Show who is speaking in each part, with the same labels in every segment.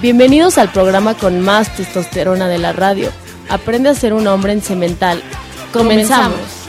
Speaker 1: Bienvenidos al programa con más testosterona de la radio. Aprende a ser un hombre en cemental. Comenzamos.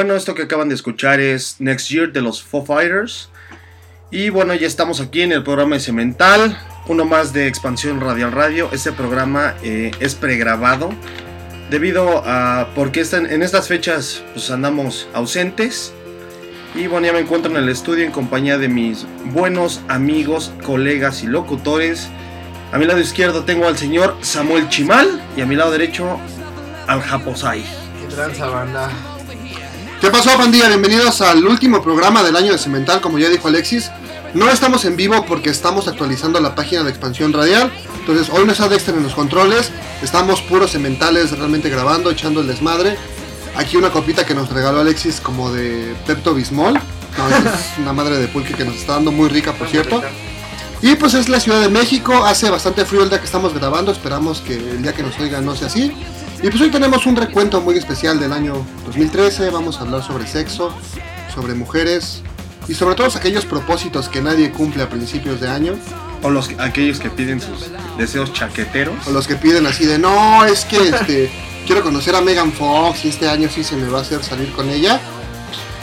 Speaker 2: Bueno, esto que acaban de escuchar es Next Year de los Foo Fighters. Y bueno, ya estamos aquí en el programa de Cemental, uno más de Expansión Radial Radio. Este programa eh, es pregrabado debido a porque esta- en estas fechas pues andamos ausentes. Y bueno, ya me encuentro en el estudio en compañía de mis buenos amigos, colegas y locutores. A mi lado izquierdo tengo al señor Samuel Chimal y a mi lado derecho al Japosai.
Speaker 3: ¿Qué tranza, banda?
Speaker 4: ¿Qué pasó, pandilla? Bienvenidos al último programa del año de Cemental, como ya dijo Alexis. No estamos en vivo porque estamos actualizando la página de expansión radial. Entonces, hoy no está Dexter en los controles. Estamos puros cementales realmente grabando, echando el desmadre. Aquí una copita que nos regaló Alexis como de Pepto Bismol. No, es una madre de pulque que nos está dando muy rica, por cierto. Y pues es la Ciudad de México, hace bastante frío el día que estamos grabando, esperamos que el día que nos oigan no sea así. Y pues hoy tenemos un recuento muy especial del año 2013, vamos a hablar sobre sexo, sobre mujeres y sobre todos aquellos propósitos que nadie cumple a principios de año,
Speaker 2: O los, aquellos que piden sus deseos chaqueteros.
Speaker 4: o los que piden así de no, es que este, quiero conocer a Megan Fox y este año sí se me va a hacer salir con ella.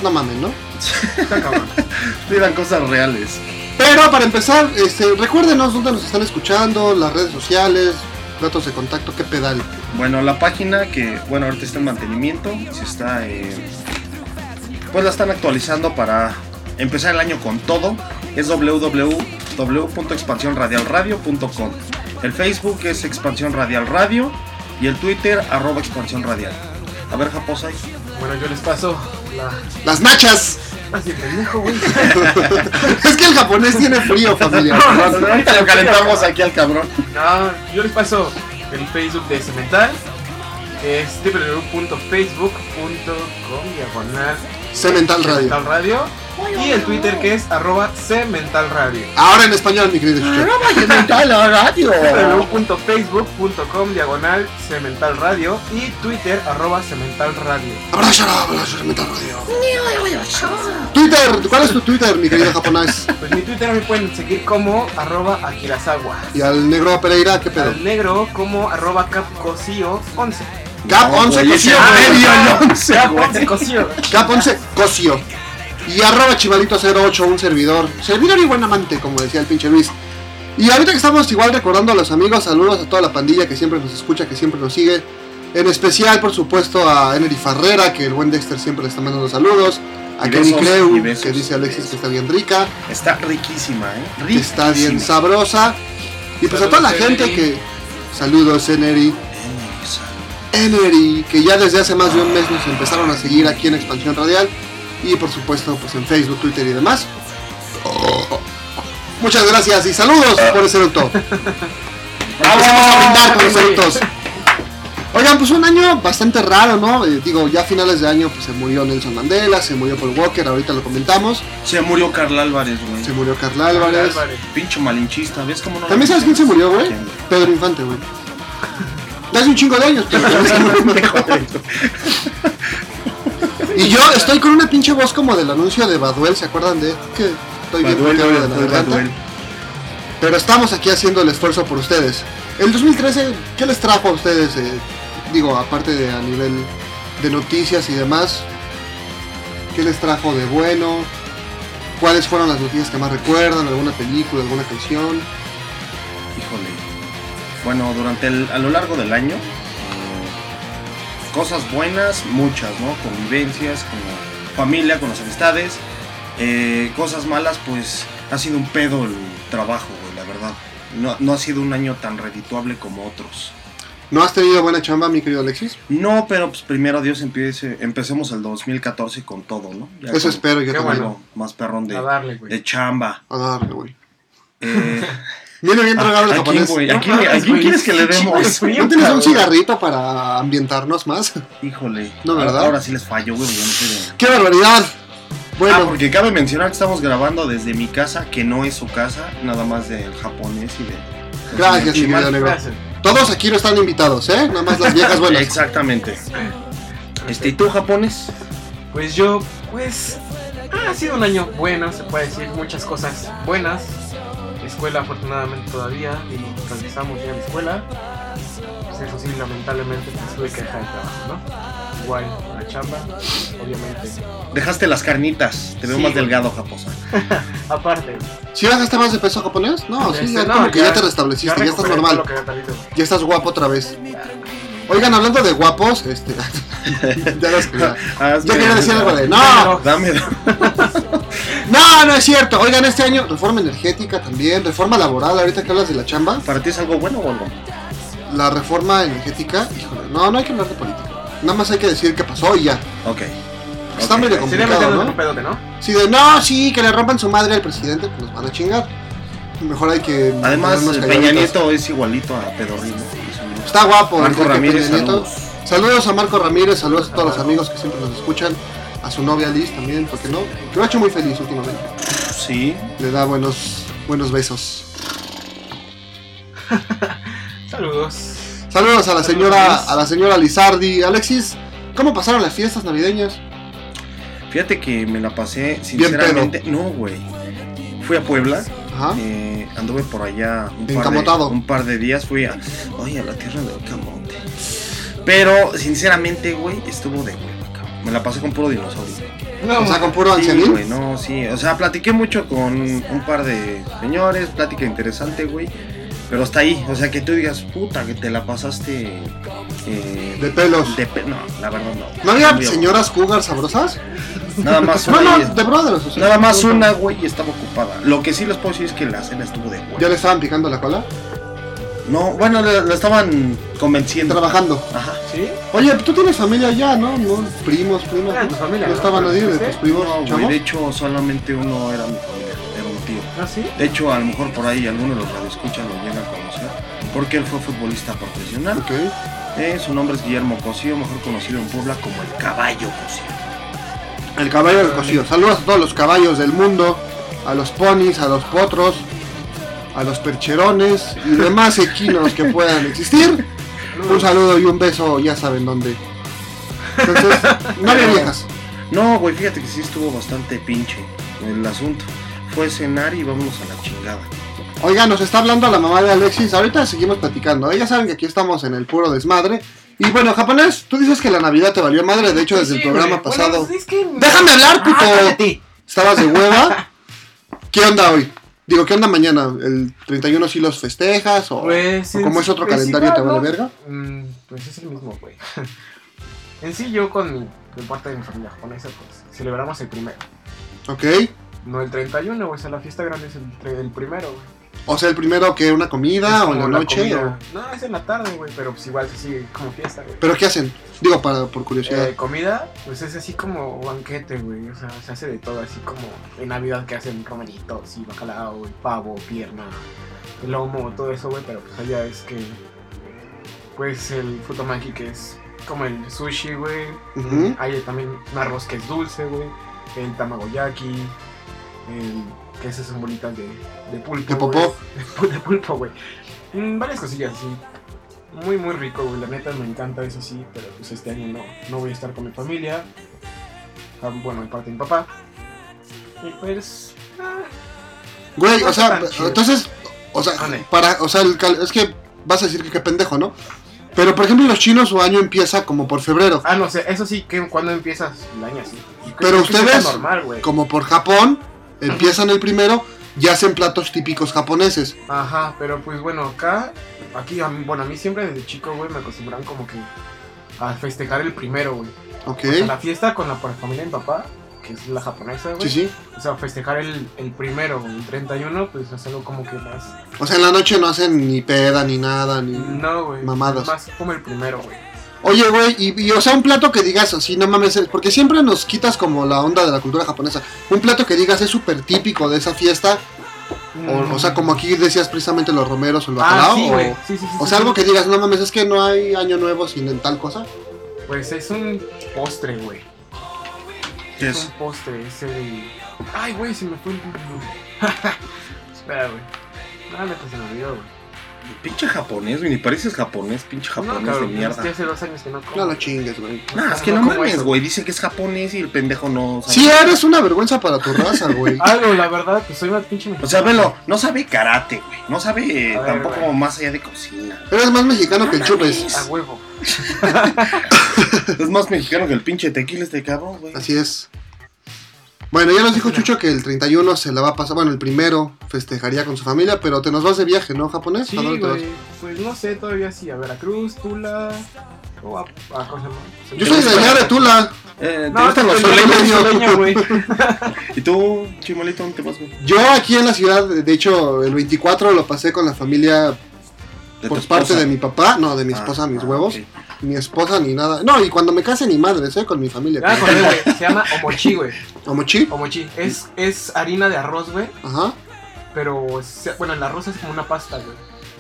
Speaker 4: No mames, ¿no?
Speaker 3: Está cabrón.
Speaker 2: Pidan cosas reales.
Speaker 4: Pero para empezar, este, recuérdenos dónde nos están escuchando, las redes sociales, datos de contacto, qué pedal.
Speaker 2: Bueno, la página que, bueno, ahorita está en mantenimiento, se está, eh, pues la están actualizando para empezar el año con todo. Es www.expansionradialradio.com. El Facebook es Expansión Radial Radio y el Twitter arroba Expansión Radial. A ver, Japosai.
Speaker 3: Bueno, yo les paso la.
Speaker 4: Las nachas.
Speaker 3: Así pendejo, güey.
Speaker 4: es que el japonés tiene frío, familia.
Speaker 2: Ahorita lo calentamos aquí al cabrón.
Speaker 3: No, yo les paso el Facebook de Cemental. Es www.facebook.com diagonal
Speaker 4: Cemental Radio.
Speaker 3: Cemental Radio. Y el Twitter que es arroba Cemental Radio.
Speaker 4: Ahora en español, mi querido Chucho.
Speaker 2: radio.
Speaker 3: www.facebook.com diagonal Cemental Radio y Twitter arroba Cemental Radio.
Speaker 4: Abrazo, abrazo, Cemental Radio. Twitter, ¿cuál es tu Twitter, mi querido japonés?
Speaker 3: Pues mi Twitter me pueden seguir como arroba Akirazawa.
Speaker 4: Y al negro Pereira, ¿qué pedo?
Speaker 3: Al negro como arroba capcosio 11.
Speaker 4: Cap 11
Speaker 2: güey,
Speaker 4: Cosio.
Speaker 2: ese medio, no.
Speaker 3: Cap 11 cosio.
Speaker 4: Cap 11 Cosio. Y arroba chivalito 08, un servidor. Servidor y buen amante, como decía el pinche Luis. Y ahorita que estamos igual recordando a los amigos, saludos a toda la pandilla que siempre nos escucha, que siempre nos sigue. En especial, por supuesto, a Enery Farrera, que el buen Dexter siempre le está mandando saludos. A Kenny Creu, que dice Alexis que está bien rica,
Speaker 2: Está riquísima, ¿eh?
Speaker 4: está bien sabrosa. Y pues a toda la gente que... Saludos, Enery. Enery, que ya desde hace más de un mes nos empezaron a seguir aquí en Expansión Radial y por supuesto pues en Facebook, Twitter y demás. Muchas gracias y saludos por ese eructo. A brindar con los eructos. Oigan, pues un año bastante raro, ¿no? Eh, digo, ya a finales de año pues se murió Nelson Mandela, se murió Paul Walker, ahorita lo comentamos,
Speaker 2: Se murió Carla Álvarez, güey.
Speaker 4: se murió Carla Álvarez.
Speaker 3: Álvarez.
Speaker 2: Pincho malinchista, ¿ves cómo no?
Speaker 4: ¿También sabes quién se murió, güey? Pedro Infante, güey. Hace un chingo de años, pero. Y yo estoy con una pinche voz como del anuncio de Baduel, ¿se acuerdan de? Que estoy bien
Speaker 2: Baduel,
Speaker 4: de la garganta.
Speaker 2: Baduel.
Speaker 4: Pero estamos aquí haciendo el esfuerzo por ustedes. El 2013, ¿qué les trajo a ustedes? eh, digo, aparte de a nivel de noticias y demás, ¿qué les trajo de bueno? ¿Cuáles fueron las noticias que más recuerdan? ¿Alguna película, alguna canción?
Speaker 2: Bueno, durante el, a lo largo del año, eh, cosas buenas, muchas, ¿no? Convivencias, con la familia, con las amistades. Eh, cosas malas, pues ha sido un pedo el trabajo, güey, la verdad. No, no ha sido un año tan redituable como otros.
Speaker 4: ¿No has tenido buena chamba, mi querido Alexis?
Speaker 2: No, pero pues primero Dios empiece, empecemos el 2014 con todo, ¿no? Ya
Speaker 4: Eso
Speaker 2: con
Speaker 4: espero yo
Speaker 3: Qué
Speaker 4: también.
Speaker 2: algo más perrón de,
Speaker 3: A darle, güey.
Speaker 2: de chamba.
Speaker 4: A darle, güey.
Speaker 2: Eh,
Speaker 4: Viene bien drogado el
Speaker 2: ¿A quién,
Speaker 4: japonés.
Speaker 2: quién, a quién
Speaker 3: güey,
Speaker 2: quieres que le demos?
Speaker 4: ¿No tienes un cigarrito para ambientarnos más?
Speaker 2: Híjole.
Speaker 4: No, ¿verdad?
Speaker 2: Ahora sí les fallo, güey. yo no sé de-
Speaker 4: ¡Qué barbaridad! Bueno,
Speaker 2: Ah, porque cabe mencionar que estamos grabando desde mi casa, que no es su casa, nada más del japonés y de.
Speaker 4: Gracias, mi negro.
Speaker 3: Gracias.
Speaker 4: todos aquí no están invitados, ¿eh? Nada más las viejas buenas.
Speaker 2: Exactamente. Este, ¿y tú, japonés?
Speaker 3: Pues yo, pues, ha sido un año bueno, se puede decir, muchas cosas buenas. Escuela, afortunadamente, todavía, y realizamos ya la escuela. Pues eso sí, lamentablemente, pues, tuve que dejar el trabajo, ¿no? Igual, la chamba, obviamente.
Speaker 2: Dejaste las carnitas, te veo
Speaker 3: Sí,
Speaker 2: más
Speaker 3: güey.
Speaker 2: delgado, japosa.
Speaker 3: Aparte,
Speaker 4: ¿Sí bajaste más de peso japonés? No, sí,
Speaker 3: este,
Speaker 4: ya
Speaker 3: no,
Speaker 4: como que ya, te restableciste, ya, estás normal. Ya estás guapo otra vez. Oigan, hablando de guapos, este. ya las ya,
Speaker 2: Ah,
Speaker 4: quería decir algo de. ¡No!
Speaker 2: Dame.
Speaker 4: No, no es cierto. Oigan, este año, reforma energética también, reforma laboral, ahorita que hablas de la chamba.
Speaker 2: ¿Para ti es algo bueno o algo?
Speaker 4: La reforma energética, híjole, no, no hay que hablar de política. Nada más hay que decir qué pasó y ya.
Speaker 2: Ok.
Speaker 4: Está
Speaker 2: Ok.
Speaker 4: medio complicado, ¿no?
Speaker 3: un pedote, ¿no?
Speaker 4: Si de no, sí, que le rompan su madre al presidente, pues nos van a chingar. Mejor hay que.
Speaker 2: Además, Peña. Nieto es igualito a Pedorrín.
Speaker 4: Está guapo.
Speaker 2: Marco Ramírez, saludos.
Speaker 4: Saludos a Marco Ramírez, saludos a todos los amigos que siempre nos escuchan. A su novia Liz también, porque no, que lo ha hecho muy feliz últimamente.
Speaker 2: Sí.
Speaker 4: Le da buenos, buenos besos.
Speaker 3: Saludos.
Speaker 4: Saludos a la
Speaker 3: Saludos,
Speaker 4: señora, a la señora Lizardi. Alexis, ¿cómo pasaron las fiestas navideñas?
Speaker 2: Fíjate que me la pasé, sinceramente. No, güey. Fui a Puebla. Eh, anduve por allá un par, de, un par de días. Fui a. Oye, a la tierra del camote. Pero, sinceramente, güey, estuvo de hueva, cabrón. Me la pasé con puro dinosaurio.
Speaker 3: No,
Speaker 4: O sea, con puro
Speaker 2: Sí, güey, no, sí. O sea, platiqué mucho con un par de señores, plática interesante, güey. Pero hasta ahí, o sea, que tú digas, puta, que te la pasaste. eh,
Speaker 4: De pelos.
Speaker 2: de pe- no, la verdad no.
Speaker 4: ¿No había señoras cougar sabrosas?
Speaker 2: Nada más una.
Speaker 4: No, no,
Speaker 2: y-
Speaker 4: de brothers. o sea,
Speaker 2: nada más una, güey, y estaba ocupada. Lo que sí les puedo decir es que la cena estuvo de
Speaker 4: ¿Ya
Speaker 2: güey.
Speaker 4: le estaban picando la cola?
Speaker 2: No, bueno, la, estaban convenciendo.
Speaker 4: Trabajando.
Speaker 2: Ajá.
Speaker 3: ¿Sí?
Speaker 4: Oye, tú tienes familia ya, ¿no? ¿No? Primos, primas.
Speaker 3: Era tu familia,
Speaker 4: ¿No
Speaker 3: ¿no?
Speaker 4: estaba nadie de tus primos,
Speaker 2: No, güey, de hecho, solamente uno era mi familia,
Speaker 3: ¿Ah, sí?
Speaker 2: De hecho, a lo mejor por ahí alguno de los radioescuchas lo llega a conocer, porque él fue futbolista profesional. Eh, su nombre es Guillermo Cosío, mejor conocido en Puebla como el Caballo Cosío.
Speaker 4: El caballo del cocido. Saludos a todos los caballos del mundo, a los ponis, a los potros, a los percherones y demás equinos que puedan existir. Un saludo y un beso, ya saben dónde. Entonces, no había viejas.
Speaker 2: No, güey, fíjate que sí estuvo bastante pinche el asunto. Fue cenar y vámonos a la chingada.
Speaker 4: Oiga, nos está hablando la mamá de Alexis. Ahorita seguimos platicando. Ya saben que aquí estamos en el puro desmadre. Y bueno, japonés, tú dices que la Navidad te valió madre. De hecho, desde el programa
Speaker 3: güey.
Speaker 4: pasado.
Speaker 3: Bueno, es que...
Speaker 4: ¡Déjame hablar, puto!
Speaker 3: Ah.
Speaker 4: Estabas de hueva. ¿Qué onda hoy? Digo, ¿qué onda mañana? ¿El 31 sí los festejas? ¿O,
Speaker 3: Pues,
Speaker 4: o como es otro
Speaker 3: pues,
Speaker 4: calendario te vale
Speaker 3: ¿no?
Speaker 4: verga?
Speaker 3: Mm, pues es el mismo, güey. en sí, yo con, mi, con parte de mi familia japonesa, pues celebramos el primero.
Speaker 4: Ok.
Speaker 3: No el 31, güey. O sea, la fiesta grande es el, el primero, güey.
Speaker 4: O sea, el primero que una comida o en la noche.
Speaker 3: comida. No, es en la tarde, güey. Pero pues igual se sigue como fiesta, güey.
Speaker 4: ¿Pero qué hacen? Digo, para, por curiosidad.
Speaker 3: Eh, comida, pues es así como banquete, güey. O sea, se hace de todo, así como en Navidad que hacen romeritos y bacalao, y pavo, pierna, lomo, todo eso, güey. Pero pues allá es que, pues el futomaki que es como el sushi, güey. Hay también un arroz que es dulce, güey. El tamagoyaki, que esas son bolitas de, de pulpo.
Speaker 4: De popó.
Speaker 3: güey. De pulpo, güey. Mm, varias cosillas, sí. Muy, muy rico, güey. La neta me encanta eso sí, pero pues este año no, no voy a estar con mi familia. Ah, Bueno, de parte de mi papá. Y pues. ah,
Speaker 4: Güey, o sea, entonces, o sea, para, o sea, el cal- es que vas a decir que qué pendejo, ¿no? Pero por ejemplo, los chinos su año empieza como por febrero,
Speaker 3: Ah, no sé, eso sí, que cuando empiezas el año así.
Speaker 4: Pero ustedes,
Speaker 3: normal,
Speaker 4: como por Japón, empiezan el primero y hacen platos típicos japoneses.
Speaker 3: Ajá, pero pues bueno, acá, aquí, a mí- bueno, a mí siempre desde chico, güey, me acostumbran como que a festejar el primero, güey.
Speaker 4: ¿Ok?
Speaker 3: O sea, la fiesta con la familia de mi papá, que es la japonesa, güey.
Speaker 4: Sí, sí.
Speaker 3: O sea, festejar el, el primero, güey, el 31, pues hacerlo como que más.
Speaker 4: O sea, en la noche no hacen ni peda ni nada, ni...
Speaker 3: No, güey.
Speaker 4: Mamadas.
Speaker 3: Más como el primero, güey.
Speaker 4: Oye, güey, y, y, o sea, un plato que digas así, no mames, es- porque siempre nos quitas como la onda de la cultura japonesa. Un plato que digas es súper típico de esa fiesta, o, o sea, como aquí decías precisamente los romeros o el bacalao,
Speaker 3: Ah, sí,
Speaker 4: o,
Speaker 3: güey. Sí, sí, sí.
Speaker 4: o
Speaker 3: sí,
Speaker 4: sea,
Speaker 3: sí.
Speaker 4: algo que digas, no mames, es que no hay año nuevo sin en tal cosa.
Speaker 3: Pues es un postre, güey.
Speaker 2: ¿Qué
Speaker 3: Es
Speaker 2: es?
Speaker 3: un postre, es el. Ay, güey, se me fue el. Espera, güey. No, neta, se me olvidó, güey.
Speaker 2: Pinche japonés, güey. Ni pareces japonés, pinche
Speaker 3: No,
Speaker 2: japonés
Speaker 3: cabrón,
Speaker 2: de
Speaker 3: es
Speaker 2: mierda.
Speaker 3: que hace dos años que no como.
Speaker 4: No lo chingues, güey.
Speaker 2: No, es que
Speaker 3: No
Speaker 2: no mames, güey. Dice que es japonés y el pendejo no sabe.
Speaker 4: Sí, eres una vergüenza para tu raza, güey.
Speaker 3: Algo, la verdad, pues soy una pinche
Speaker 2: O
Speaker 3: mexicana.
Speaker 2: sea, velo, no sabe karate, güey. No sabe
Speaker 3: ver,
Speaker 2: tampoco
Speaker 3: güey.
Speaker 2: más allá de cocina.
Speaker 4: Eres más mexicano que el
Speaker 2: No
Speaker 4: chupes.
Speaker 3: A huevo.
Speaker 2: Es más mexicano que el pinche tequila este cabrón, güey.
Speaker 4: Así es. Bueno, ya nos dijo Chucho que el 31 se la va a pasar. Bueno, el primero festejaría con su familia, pero te nos vas de viaje, ¿no, japonés?
Speaker 3: Sí,
Speaker 4: ¿A dónde te vas?
Speaker 3: güey. Pues no sé todavía si a Veracruz, Tula. O a. a ¿Cómo se llama?
Speaker 4: Yo soy de allá de Tula.
Speaker 2: Eh, ¿Te
Speaker 3: No,
Speaker 2: gustan los
Speaker 3: soy
Speaker 4: soleños?
Speaker 3: soleña, güey.
Speaker 2: ¿Y tú, Chimolito, dónde te vas, güey?
Speaker 4: Yo aquí en la ciudad, de hecho, el 24 lo pasé con la familia
Speaker 2: De
Speaker 4: por parte
Speaker 2: esposa.
Speaker 4: de mi papá. No, de mi
Speaker 2: Ah,
Speaker 4: esposa, mis
Speaker 2: ah,
Speaker 4: huevos.
Speaker 2: ok.
Speaker 4: Mi esposa ni nada. No, y cuando me case ni madres, ¿eh? Con mi familia.
Speaker 3: Ya me acordé, güey. Se llama omochi, güey.
Speaker 4: ¿Omochi?
Speaker 3: Omochi. Es, es harina de arroz, güey.
Speaker 4: Ajá.
Speaker 3: Pero, se- bueno, el arroz es como una pasta, güey.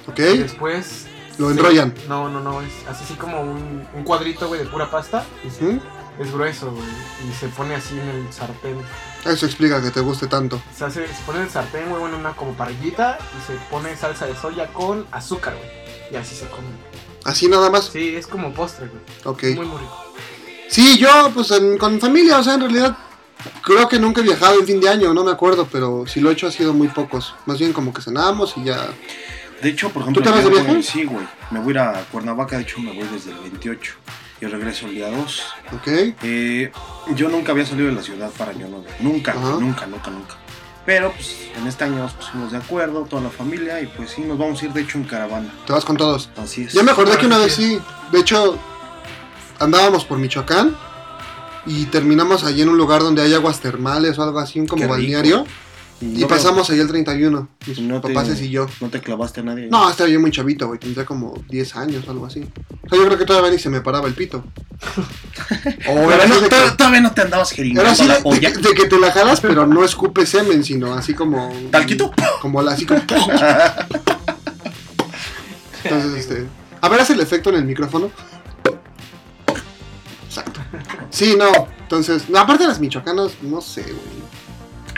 Speaker 3: Y
Speaker 4: Ok.
Speaker 3: después.
Speaker 4: Lo
Speaker 3: se-
Speaker 4: enrollan.
Speaker 3: No, no, no. Es así, así como un, un cuadrito, güey, de pura pasta. Y
Speaker 4: Ujú.
Speaker 3: Es grueso, güey. Y se pone así en el sartén.
Speaker 4: Eso explica que te guste tanto.
Speaker 3: Se, hace, se pone en el sartén, güey, en una como parrillita. Y se pone salsa de soya con azúcar, güey. Y así se come.
Speaker 4: Así nada más.
Speaker 3: Sí, es como postre, güey.
Speaker 4: Ok.
Speaker 3: Muy, muy rico.
Speaker 4: Sí, yo, pues en- con familia, o sea, en realidad. Creo que nunca he viajado en fin de año, no me acuerdo, pero si lo he hecho ha sido muy pocos. Más bien como que cenamos y ya.
Speaker 2: De hecho, por ejemplo,
Speaker 4: ¿Tú te vas de viaje?
Speaker 2: Sí, güey. Me voy a ir a Cuernavaca, de hecho me voy desde el 28. Y regreso el día 2.
Speaker 4: ¿Ok?
Speaker 2: Eh, yo nunca había salido de la ciudad para Año Nuevo. Nunca, nunca, nunca, nunca. Pero pues en este año nos pusimos de acuerdo, toda la familia, y pues sí, nos vamos a ir de hecho en caravana.
Speaker 4: Te vas con todos.
Speaker 2: Así es.
Speaker 4: Ya me acordé que una vez sí. De hecho, andábamos por Michoacán y terminamos allí en un lugar donde hay aguas termales o algo así, como balneario. Y
Speaker 2: no
Speaker 4: pasamos ahí el 31, mis
Speaker 2: No te-
Speaker 4: y yo.
Speaker 2: No te clavaste a nadie.
Speaker 4: No, estaba yo muy chavito, güey. Tendría como 10 años o algo así. O sea, yo creo que todavía ni se me paraba el pito. o era
Speaker 2: Todavía
Speaker 4: así
Speaker 2: no,
Speaker 4: de
Speaker 2: to-
Speaker 4: que,
Speaker 2: todavía no te andabas
Speaker 4: era
Speaker 2: jeringando
Speaker 4: así
Speaker 2: la
Speaker 4: de,
Speaker 2: polla.
Speaker 4: de- de que te la jalas, pero no escupe semen, sino así como.
Speaker 2: ¿Talquito?
Speaker 4: Como la así como. Entonces, este. A ver, hace el efecto en el micrófono. Exacto. Sí, no. Entonces, no, aparte de las michoacanas, no sé, güey.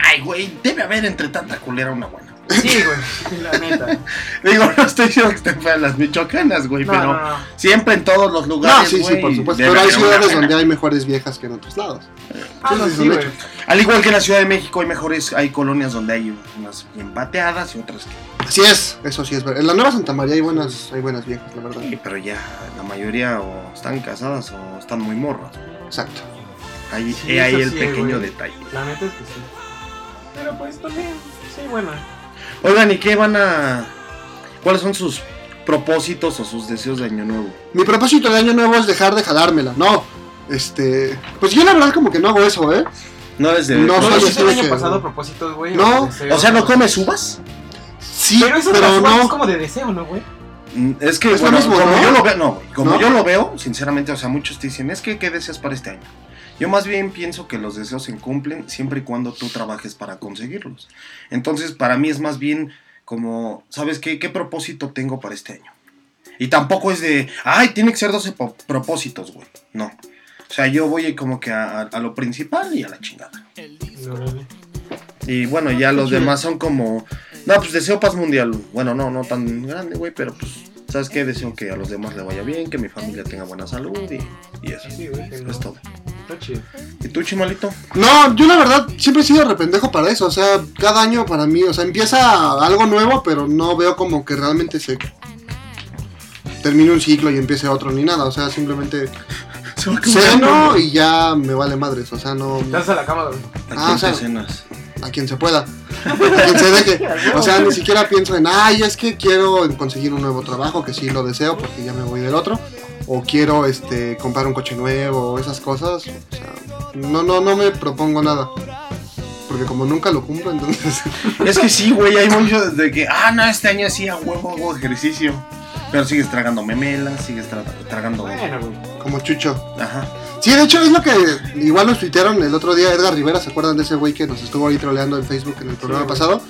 Speaker 2: Ay, güey, debe haber entre tanta culera una buena.
Speaker 3: Sí, güey. La neta.
Speaker 2: Digo, no estoy diciendo que estén feas las michoacanas, güey,
Speaker 3: No,
Speaker 2: pero
Speaker 3: no, no.
Speaker 2: siempre en todos los
Speaker 4: No,
Speaker 2: lugares.
Speaker 4: sí, sí,
Speaker 2: güey,
Speaker 4: por supuesto. Pero hay ciudades donde hay mejores viejas que en otros lados.
Speaker 3: Ah, no,
Speaker 4: Sí, sí,
Speaker 3: sí, güey.
Speaker 2: Al igual que en la Ciudad de México hay mejores, hay colonias donde hay unas bien pateadas y otras que.
Speaker 4: Así es, eso sí es verdad. En la Nueva Santa María hay buenas, hay buenas viejas, la verdad.
Speaker 2: Sí, pero ya la mayoría o están casadas o están muy morras.
Speaker 4: Exacto.
Speaker 2: Ahí,
Speaker 3: Sí, eso
Speaker 2: el
Speaker 3: sí,
Speaker 2: pequeño
Speaker 3: güey.
Speaker 2: detalle.
Speaker 3: La neta es que sí. Pero pues también, sí, bueno.
Speaker 2: Oigan, ¿y qué van a. ¿Cuáles son sus propósitos o sus deseos de Año Nuevo?
Speaker 4: Mi propósito de año nuevo es dejar de jalármela. No, este. Pues yo la verdad como que no hago eso, ¿eh?
Speaker 2: No desde.
Speaker 4: No,
Speaker 3: ¿No
Speaker 4: soy
Speaker 3: el año
Speaker 4: que-
Speaker 3: pasado propósitos, güey?
Speaker 4: No,
Speaker 3: o deseos?
Speaker 2: O sea, ¿no comes uvas?
Speaker 4: Sí,
Speaker 3: Pero eso
Speaker 4: pero,
Speaker 3: de las uvas es
Speaker 4: no.
Speaker 3: como de deseo, ¿no, güey?
Speaker 2: Mm, Es que,
Speaker 4: Es lo
Speaker 2: bueno,
Speaker 4: mismo,
Speaker 2: como
Speaker 4: ¿no?
Speaker 2: yo lo veo, no, güey, como
Speaker 4: ¿No?
Speaker 2: yo lo veo, sinceramente, o sea, muchos te dicen, es que, ¿qué deseas para este año? Yo más bien pienso que los deseos se cumplen siempre y cuando tú trabajes para conseguirlos. Entonces, para mí es más bien como, ¿sabes qué? ¿Qué propósito tengo para este año? Y tampoco es de, ay, tiene que ser 12 po- propósitos, güey. No. O sea, yo voy como que a, a- a lo principal y a la chingada. Y bueno, ya los demás son como, no, pues deseo paz mundial. Bueno, no, no tan grande, güey, pero pues, ¿sabes qué? Deseo que a los demás le vaya bien, que mi familia tenga buena salud y, y eso.
Speaker 3: Sí, güey, que no.
Speaker 2: Es todo.
Speaker 3: Está chido.
Speaker 2: ¿Y tú, chimalito?
Speaker 4: No, yo la verdad siempre he sido rependejo para eso. O sea, cada año para mí, o sea, empieza algo nuevo, pero no veo como que realmente se termine un ciclo y empiece otro ni nada. O sea, simplemente ceno y ya me vale madres. O sea, no.
Speaker 3: Te a la cama, güey.
Speaker 2: ¿A
Speaker 4: Ah,
Speaker 2: quién
Speaker 4: o sea-
Speaker 2: te cenas?
Speaker 4: A quien se pueda, a quien se deje. O sea, ni siquiera pienso en, ay, es que quiero conseguir un nuevo trabajo, que sí lo deseo porque ya me voy del otro, o quiero este comprar un coche nuevo, o esas cosas. O sea, no, no, no me propongo nada. Porque como nunca lo cumplo, entonces.
Speaker 2: Es que sí, güey, hay muchos de que, ah, no, este año sí a huevo hago ejercicio. Pero sigues tragando memelas, sigues tra- tragando...
Speaker 3: Bueno,
Speaker 4: como chucho.
Speaker 2: Ajá.
Speaker 4: Sí, de hecho es lo que igual nos tuitearon el otro día Edgar Rivera, ¿se acuerdan de ese güey que nos estuvo ahí troleando en Facebook en el programa pasado?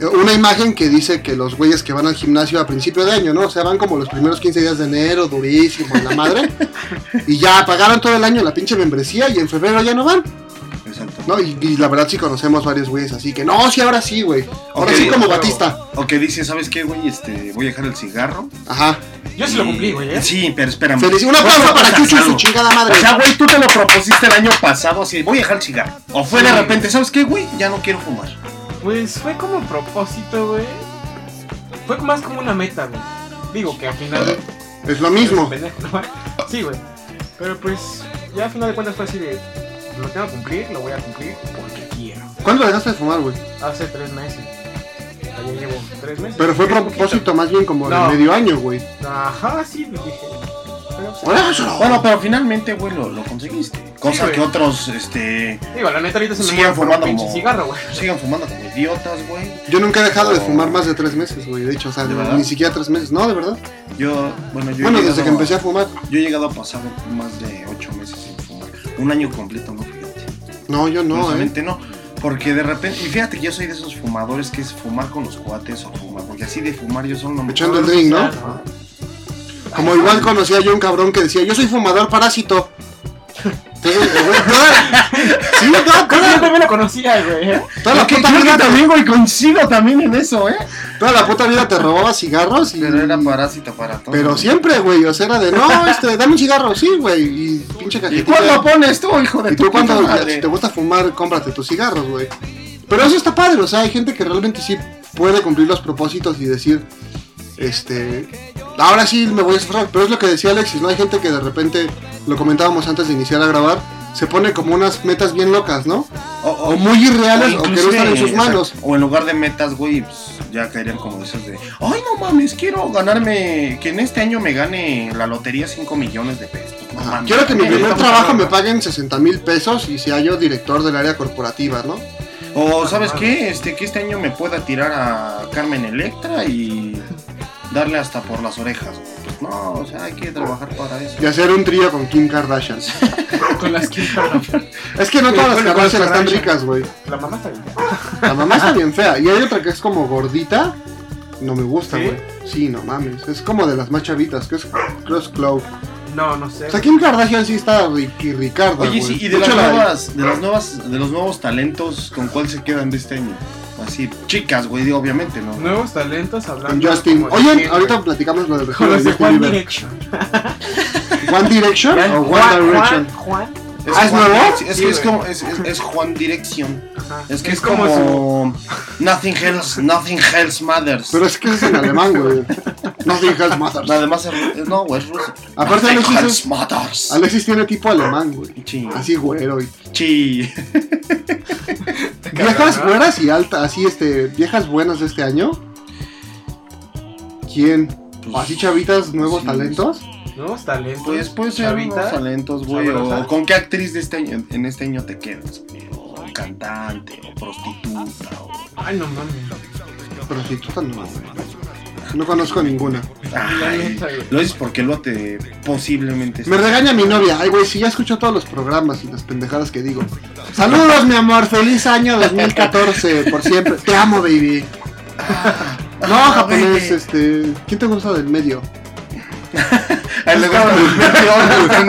Speaker 4: Eh, Una imagen que dice que los güeyes que van al gimnasio a principio de año, ¿no? O sea, van como los primeros 15 días de enero, durísimo, la madre. y ya pagaron todo el año la pinche membresía y en febrero ya no van. ¿No? Y, y la verdad sí conocemos varios güeyes así que, no, sí, ahora sí, güey. Ahora sí como. Batista.
Speaker 2: O que dice, ¿sabes qué, güey? Este, voy a dejar el cigarro.
Speaker 4: Ajá.
Speaker 3: Yo sí lo cumplí, güey, ¿eh?
Speaker 2: Sí, pero espérame.
Speaker 4: Feliz. Un aplauso para Chucho y su chingada madre.
Speaker 2: O sea, güey, tú te lo propusiste el año pasado así, voy a dejar el cigarro. O fue de repente, ¿sabes qué, güey? Ya no quiero fumar.
Speaker 3: Pues fue como propósito, güey. Fue más como una meta, güey. Digo que al final.
Speaker 4: Es lo mismo.
Speaker 3: Sí, güey. Pero pues, ya al final de cuentas fue así de. Lo tengo que cumplir, lo voy a cumplir porque quiero.
Speaker 4: ¿Cuándo dejaste de fumar, güey?
Speaker 3: Hace tres meses. Ya llevo tres meses.
Speaker 4: Pero fue propósito más bien como
Speaker 3: No.
Speaker 4: de medio año, güey.
Speaker 3: Ajá, sí, me dije. Pero, pues.
Speaker 2: Bueno, pero finalmente, güey, lo, lo conseguiste. Cosa que otros, este,
Speaker 3: Digo, la neta ahorita se me
Speaker 2: Siguen fumando
Speaker 3: pinche
Speaker 2: como-
Speaker 3: cigarro, güey.
Speaker 2: sigan fumando como idiotas, güey.
Speaker 4: Yo nunca he dejado de fumar más de tres meses, güey. De hecho, o sea,
Speaker 2: ¿De
Speaker 4: ni- siquiera tres meses. No, de verdad.
Speaker 2: Yo, bueno, yo he
Speaker 4: Bueno,
Speaker 2: llegado
Speaker 4: desde que empecé a fumar.
Speaker 2: Yo he llegado a pasar más de ocho meses. Un año completo, no, fíjate.
Speaker 4: No, yo no, eh.
Speaker 2: Honestamente no. Porque de repente, y fíjate que yo soy de esos fumadores que es fumar con los cuates o fumar, porque así de fumar yo solo no me
Speaker 4: Echando el drink, ¿no?
Speaker 3: No.
Speaker 4: Como igual conocía yo un cabrón que decía, yo soy fumador parásito. Entonces, güey, toda- sí,
Speaker 3: Creo que yo
Speaker 4: toda-
Speaker 3: también lo conocía, güey. ¿eh?
Speaker 4: toda la puta vida te,
Speaker 2: también, güey, coincido también en eso, ¿eh?
Speaker 4: toda la puta vida te robaba cigarros y...
Speaker 2: Pero era parásito para todo.
Speaker 4: Pero siempre, güey, o sea, era de, no, este, dame un cigarro, sí, güey, y pinche
Speaker 2: ¿Y
Speaker 4: cajetita.
Speaker 2: cuándo pones tú, hijo de
Speaker 4: Y
Speaker 2: tu
Speaker 4: tú cuando
Speaker 2: puta madre?
Speaker 4: si te gusta fumar, cómprate tus cigarros, güey. Pero eso está padre, o sea, hay gente que realmente sí puede cumplir los propósitos y decir, este, ahora sí me voy a esforzar. Pero es lo que decía Alexis, ¿no? Hay gente que de repente, lo comentábamos antes de iniciar a grabar, se pone como unas metas bien locas, ¿no?
Speaker 2: O,
Speaker 4: O muy irreales o, que no están en sus manos.
Speaker 2: O en lugar de metas, güey, pues, ya caerían como esos de, ay, no mames, quiero ganarme, que en este año me gane la lotería 5 millones de pesos. No
Speaker 4: Ajá.
Speaker 2: mames.
Speaker 4: Quiero que mi primer trabajo me paguen 60 mil pesos y sea yo director del área corporativa, ¿no?
Speaker 2: O, ¿sabes qué? Este, que este año me pueda tirar a Carmen Electra y darle hasta por las orejas. güey. Pues no, o sea, hay que trabajar para eso.
Speaker 4: Y hacer un trío con Kim Kardashian.
Speaker 3: Con las que
Speaker 4: Es que no todas las Kardashian están
Speaker 3: Kardashian.
Speaker 4: ricas, güey.
Speaker 3: La mamá está bien.
Speaker 4: La mamá está bien fea. Y hay otra que es como gordita. No me gusta, güey. ¿Sí? no mames. Es como de las más chavitas, que es Cross Clow.
Speaker 3: No, no sé.
Speaker 4: O sea, Kim Kardashian sí está Ricky Ricardo.
Speaker 2: Oye, sí, y de las nuevas, de las nuevas, de los nuevos talentos, ¿con cuál se quedan de este año? Así, chicas, güey, obviamente, ¿no?
Speaker 3: Nuevos talentos hablando.
Speaker 4: Con Justin. Oye, ahorita platicamos lo del
Speaker 3: los
Speaker 4: de Justin
Speaker 3: One. Direction.
Speaker 4: ¿One Direction o One Direction?
Speaker 3: Juan, Juan.
Speaker 4: ¿Ah, es nuevo?
Speaker 2: Es
Speaker 3: Sí,
Speaker 2: que es como, es, es, es Juan Dirección.
Speaker 3: Ajá.
Speaker 2: Es que es, como, Nothing else, nothing else matters.
Speaker 4: Pero es que es en alemán, güey. Nothing else matters.
Speaker 2: Además, es no, güey, es ruso.
Speaker 4: Aparte,
Speaker 2: Nothing
Speaker 4: Alexis
Speaker 2: else
Speaker 4: es-
Speaker 2: matters.
Speaker 4: Alexis tiene tipo alemán, güey.
Speaker 2: Sí.
Speaker 4: Así güero y
Speaker 2: Sí.
Speaker 4: Viejas buenas y altas, así este, viejas buenas de este año. ¿Quién? ¿O así chavitas, nuevos
Speaker 2: sí,
Speaker 4: talentos?
Speaker 3: Nuevos talentos.
Speaker 2: Pues puede ser
Speaker 3: Chavita.
Speaker 2: unos talentos, güey. O con qué actriz de este año, en este año te quedas, güey. O cantante, o prostituta, o.
Speaker 3: Ay, no mames.
Speaker 4: Prostituta no, güey. No conozco ninguna.
Speaker 2: Ay, lo dices porque lo te posiblemente.
Speaker 4: Me regaña mi novia. Ay, güey, si ya escucho todos los programas y las pendejadas que digo. Saludos, mi amor. Feliz año 2014. Por siempre. Te amo, baby. No, japonés,
Speaker 2: güey.
Speaker 4: este. ¿Quién te gusta del medio?
Speaker 2: Le gusta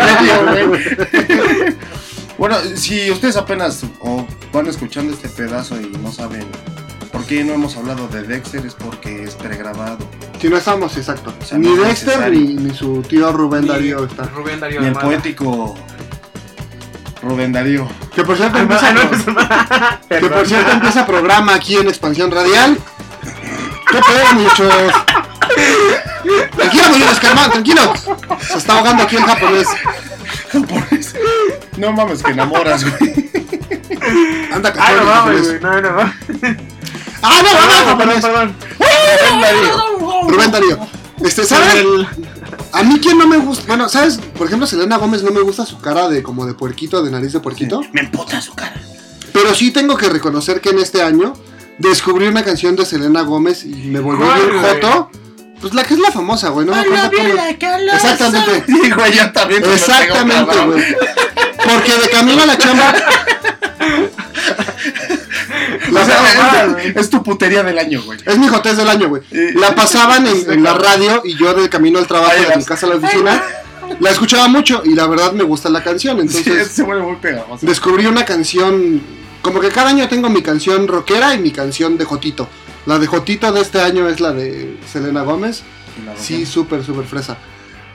Speaker 2: güey. Bueno, si ustedes apenas o van escuchando este pedazo y no saben por qué no hemos hablado de Dexter es porque es pregrabado.
Speaker 4: Si no estamos, exacto.
Speaker 2: O sea,
Speaker 4: Ni
Speaker 2: no
Speaker 4: Dexter ni, ni su tío Rubén
Speaker 3: Ni
Speaker 4: Darío está.
Speaker 3: Rubén Darío
Speaker 2: Ni el poético Rubén Darío.
Speaker 4: Que por cierto
Speaker 3: Ah,
Speaker 4: empieza,
Speaker 3: ah, no, es una-
Speaker 4: que por cierto empieza programa aquí en Expansión Radial. ¿Qué pedo, muchachos? Tranquilo. Se está ahogando aquí el japonés.
Speaker 2: No mames que enamoras, güey.
Speaker 4: Anda,
Speaker 3: Ah, no mames,
Speaker 4: japonés.
Speaker 3: güey. No, no, no.
Speaker 4: Ah, no, no, no,
Speaker 3: perdón,
Speaker 4: japonés.
Speaker 3: perdón.
Speaker 2: Rubén Darío.
Speaker 4: Rubén Darío. Este, ¿sabes?
Speaker 3: El-
Speaker 4: A mí quién no me gusta. Bueno, ¿sabes? Por ejemplo, Selena Gómez no me gusta su cara de como de puerquito, de nariz de puerquito.
Speaker 2: Me emputa su cara.
Speaker 4: Pero sí tengo que reconocer que en este año descubrí una canción de Selena Gómez y me volvió
Speaker 3: ¿Cuál,
Speaker 4: bien
Speaker 3: güey?
Speaker 4: Pues la que es la famosa, güey. No me acuerdo cómo. Exactamente.
Speaker 2: Sí, güey, ya también.
Speaker 4: Exactamente, güey. Porque de camino a la chamba.
Speaker 2: O
Speaker 4: La-
Speaker 2: sea, es, es tu putería del año, güey.
Speaker 4: es mi jotez del año, güey. La pasaban en, en la radio y yo de camino al trabajo de mi casa a la oficina. La escuchaba mucho y la verdad me gusta la canción.
Speaker 2: Sí,
Speaker 4: Entonces
Speaker 2: se vuelve muy pegajoso.
Speaker 4: descubrí una canción Como que cada año tengo mi canción rockera y mi canción de Jotito. La de Jotito de este año es la de Selena Gómez. Sí, súper, súper fresa.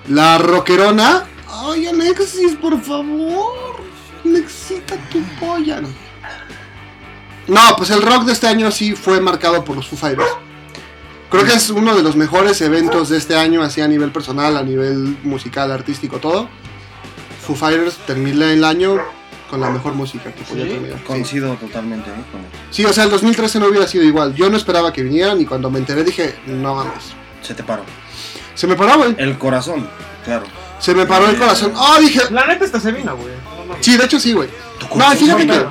Speaker 4: La rockerona. Ay, Alexis, por favor. Alexita tu polla. No. No, pues el rock de este año sí fue marcado por los Foo Fighters. Creo que es uno de los mejores eventos de este año, así a nivel personal, a nivel musical, artístico, todo. Foo Fighters termina el año con la mejor música que podía
Speaker 3: ¿Sí?
Speaker 4: terminar. Sí.
Speaker 2: Coincido totalmente ¿eh? con él.
Speaker 4: Sí, o sea, el 2013 no hubiera sido igual. Yo no esperaba que vinieran y cuando me enteré dije, no mames.
Speaker 2: Se te paró.
Speaker 4: Se me paró, güey.
Speaker 2: El corazón, claro.
Speaker 4: Se me paró el corazón. Oh, dije.
Speaker 3: La neta esta se vino, güey. No, no.
Speaker 4: Sí, de hecho sí, güey. No,
Speaker 2: corazón
Speaker 4: fíjate que.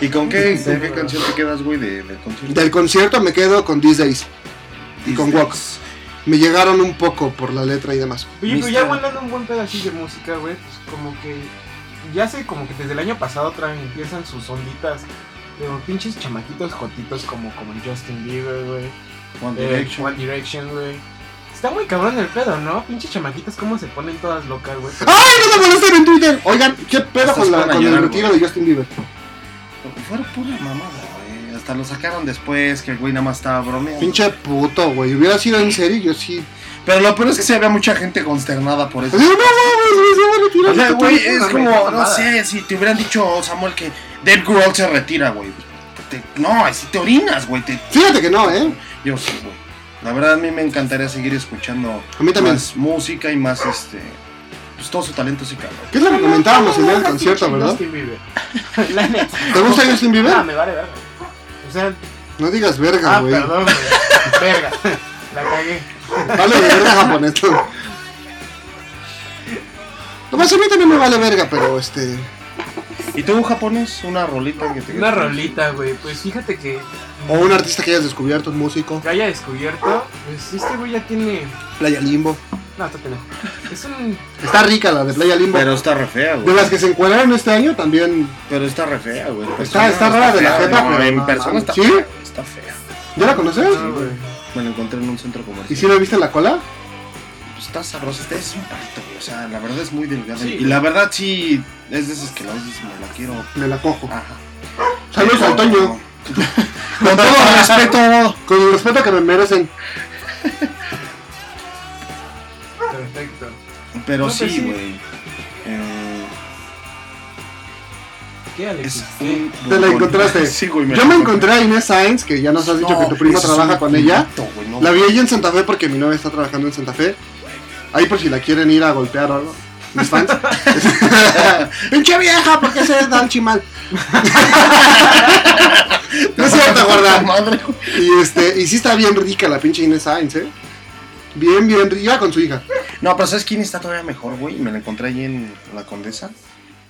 Speaker 2: ¿Y con qué, con qué canción te quedas, güey, de, del concierto?
Speaker 4: Del concierto me quedo con These Days y con
Speaker 2: These
Speaker 4: Walk.
Speaker 2: Days.
Speaker 4: Me llegaron un poco por la letra y demás.
Speaker 3: Oye, pero ya aguantando un buen pedacillo de música, güey, pues como que ya sé como que desde el año pasado traen, empiezan sus onditas de pinches chamaquitos jotitos como, como Justin Bieber, güey.
Speaker 2: One
Speaker 3: eh,
Speaker 2: Direction.
Speaker 3: One Direction, güey. Está muy cabrón el pedo, ¿no? Pinches chamaquitas cómo se ponen todas locas, güey.
Speaker 4: ¡Ay, no me molesten en Twitter! Oigan, ¿qué pedo con, la- con el retiro de Justin Bieber?
Speaker 2: Fue pura mamada, güey. Hasta lo sacaron después, que el güey nada más estaba bromeando.
Speaker 4: Pinche puto, güey. Hubiera sido en serio, yo sí.
Speaker 2: Pero lo peor es que se había mucha gente consternada por eso.
Speaker 4: No mames, se va a retirar
Speaker 2: O sea, güey,
Speaker 4: tipo".
Speaker 2: es como, no sé, si te hubieran dicho, Samuel, que Dave Grohl se retira, güey. te- no, si te orinas, güey. te-
Speaker 4: Fíjate que no, ¿eh?
Speaker 2: Yo sí, güey. La verdad, a mí me encantaría seguir escuchando
Speaker 4: A mí también.
Speaker 2: más música y más, este, pues todo su talento sí, cabrón.
Speaker 4: ¿Qué es lo que comentábamos en el concierto, verdad?
Speaker 3: Justin Bieber.
Speaker 4: ¿Te gusta Justin
Speaker 3: Ah,
Speaker 4: Bieber?
Speaker 3: me vale verga.
Speaker 4: No digas verga,
Speaker 3: ah,
Speaker 4: güey.
Speaker 3: perdón, güey. Verga. La cagué.
Speaker 4: Vale verga japonés. Nomás a mí también me vale verga, pero este.
Speaker 2: ¿Y tú, japonés? Una rolita que te
Speaker 3: Una rolita, güey. Pues fíjate que
Speaker 4: O un artista que hayas descubierto, un músico.
Speaker 3: que haya descubierto, pues este güey ya tiene.
Speaker 4: Playa Limbo.
Speaker 3: No, está. Es un.
Speaker 4: Está rica la de Playa Limbo.
Speaker 2: Pero está re fea,
Speaker 4: De
Speaker 2: güey.
Speaker 4: las que se encuadraron este año también.
Speaker 2: Pero está re fea, güey. En
Speaker 4: Está- está rara de la
Speaker 2: no,
Speaker 4: pero
Speaker 2: En persona está
Speaker 4: ¿Sí?
Speaker 2: fea. Está fea.
Speaker 4: ¿Ya la conoces?
Speaker 3: Ah, güey.
Speaker 2: Me la encontré en un centro comercial.
Speaker 4: ¿Y si le viste la cola?
Speaker 2: Pues está sabrosa, este es un palito, güey. O sea, la verdad es muy delgada.
Speaker 3: Sí.
Speaker 2: y la verdad sí, es de esas que la veces me la quiero.
Speaker 4: Me la cojo.
Speaker 2: Ajá.
Speaker 4: Saludos al Toño.
Speaker 2: Con todo respeto.
Speaker 4: Con el respeto que me merecen.
Speaker 3: Perfecto.
Speaker 2: Pero
Speaker 3: No, pues
Speaker 2: sí,
Speaker 3: sí.
Speaker 2: güey. Eh,
Speaker 3: ¿Qué,
Speaker 2: un
Speaker 4: Te la encontraste.
Speaker 2: Sí, güey.
Speaker 4: Yo me encontré a Inés Sainz, que ya nos has dicho
Speaker 2: No,
Speaker 4: que tu
Speaker 2: es
Speaker 4: trabaja con ella.
Speaker 2: culito, güey, no.
Speaker 4: La vi ahí en Santa Fe porque mi novia está trabajando en Santa Fe. Ahí por si la quieren ir a golpear o algo. Mis fans. Pinche vieja, ¿por qué se da el chimal? no es cierto, gorda.
Speaker 2: Madre.
Speaker 4: Y este, y sí está bien rica la pinche Inés Sainz, eh. Bien, bien rica con su hija.
Speaker 2: No, pero ¿sabes quién está todavía mejor, güey? Me la encontré ahí en La Condesa.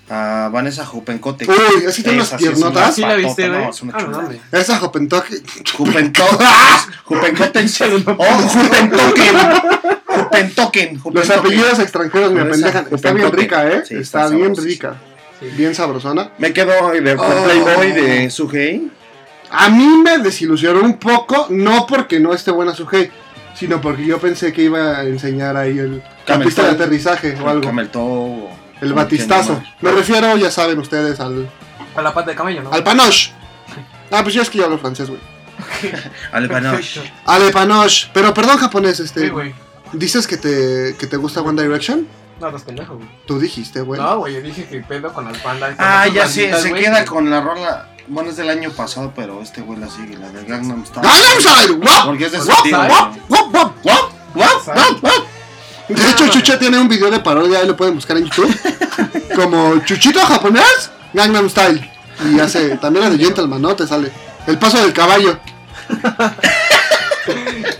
Speaker 2: A Vanessa Jupencote.
Speaker 4: Uy, así tiene unas piernotas.
Speaker 3: ¿Ah, ¿Sí la viste, güey?
Speaker 2: no, es una
Speaker 3: Ah.
Speaker 4: Esa Jopentoque.
Speaker 2: Jupentoken. Jupencoten. Oh, Jupentoken. Jupentoken.
Speaker 4: Los apellidos extranjeros me
Speaker 2: Esa,
Speaker 4: apendejan. Está bien rica, eh.
Speaker 2: Sí,
Speaker 4: está,
Speaker 2: está
Speaker 4: bien rica.
Speaker 3: Sí.
Speaker 4: Bien sabrosona.
Speaker 2: Me quedo de
Speaker 4: Oh.
Speaker 2: Playboy de Sugei.
Speaker 4: A mí me desilusionó un poco, no porque no esté buena su G, sino porque yo pensé que iba a enseñar ahí el pista de aterrizaje o algo. El batistazo. Me refiero, ya saben ustedes, al,
Speaker 3: A la pata de camello, ¿no?
Speaker 4: al panoche. Ah, pues yo es que yo hablo francés, güey.
Speaker 2: Al panoche.
Speaker 3: Perfecto.
Speaker 4: Al panoche. Pero perdón, japonés, este.
Speaker 3: Sí, güey.
Speaker 4: ¿Dices que te, que te gusta One Direction?
Speaker 3: No, estás pendejo, güey.
Speaker 4: Tú dijiste, güey.
Speaker 3: No, güey, yo dije que pedo con y con
Speaker 2: Ah, ya sé,
Speaker 3: banditas,
Speaker 2: se
Speaker 3: güey,
Speaker 2: queda
Speaker 3: que-
Speaker 2: con la rola. Bueno, es del año pasado, pero este güey la sigue, la de Gangnam Style.
Speaker 4: ¡Gangnam Style!
Speaker 2: Porque es de su tío.
Speaker 4: De hecho, Chucha tiene un video de parodia, ahí lo pueden buscar en YouTube. Como Chuchito japonés, Gangnam Style. Y hace también la de Gentleman, ¿no? Te sale. El paso del caballo.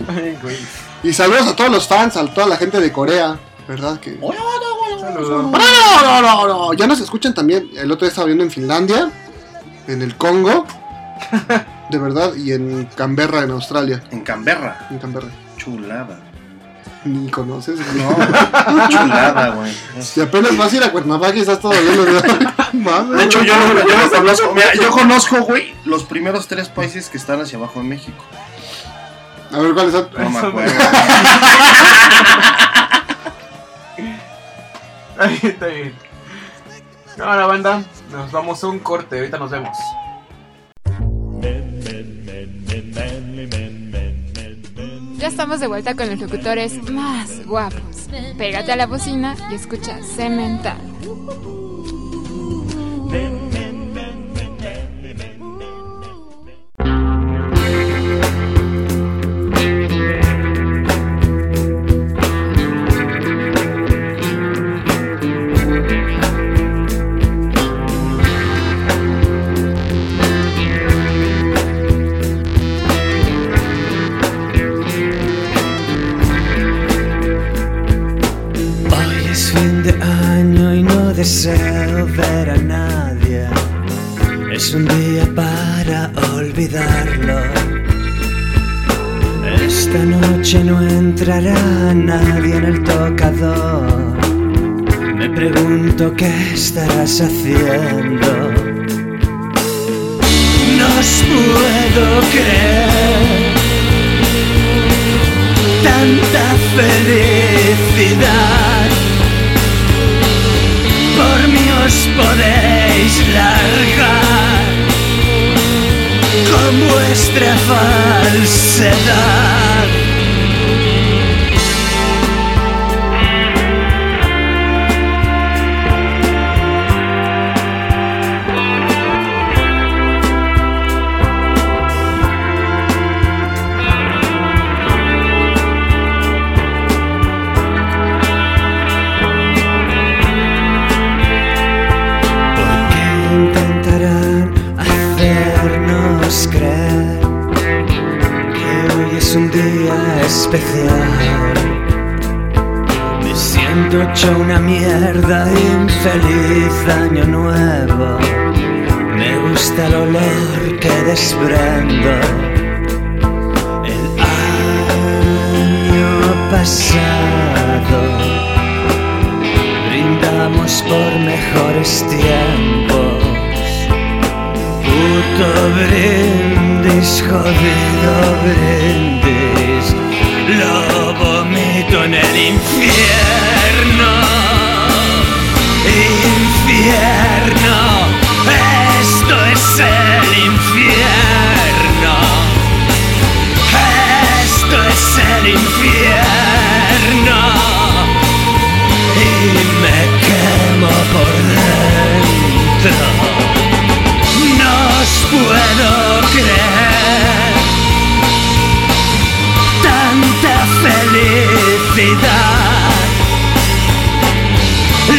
Speaker 3: Ay, güey.
Speaker 4: Y saludos a todos los fans, a toda la gente de Corea, ¿verdad? Que...
Speaker 3: Saludos.
Speaker 4: No, no, no, no, Ya nos escuchan también. El otro día estaba viendo en Finlandia, en el Congo, de verdad, y en Canberra, en Australia.
Speaker 2: En Canberra.
Speaker 4: En Canberra.
Speaker 2: Chulada.
Speaker 4: Ni conoces. güey.
Speaker 2: No, chulada, güey.
Speaker 4: Si apenas vas a ir a Cuernavaca y estás todo lleno de... Mames,
Speaker 2: De hecho, yo, yo no conozco. Mira, yo conozco, güey, los primeros tres países que están hacia abajo de México.
Speaker 4: A ver, ¿cuáles son?
Speaker 2: No me acuerdo.
Speaker 3: Ahí está bien. Ahora, banda, Nos vamos a un corte, ahorita nos vemos.
Speaker 5: Ya estamos de vuelta con los locutores más guapos. Pégate a la bocina y escucha Cemental.
Speaker 6: De año y no deseo ver a nadie. Es un día para olvidarlo. Esta noche no entrará nadie en el tocador. Me pregunto qué estarás haciendo. No puedo creer tanta felicidad. Por mí os podéis largar con vuestra falsedad. Me siento hecho una mierda, infeliz año nuevo. Me gusta el olor que desprendo. El año pasado brindamos por mejores tiempos. Puto brindis, jodido brindis, lo vomito en el infierno. Infierno, esto es el infierno. Esto es el infierno y me quemo por dentro. No os puedo creer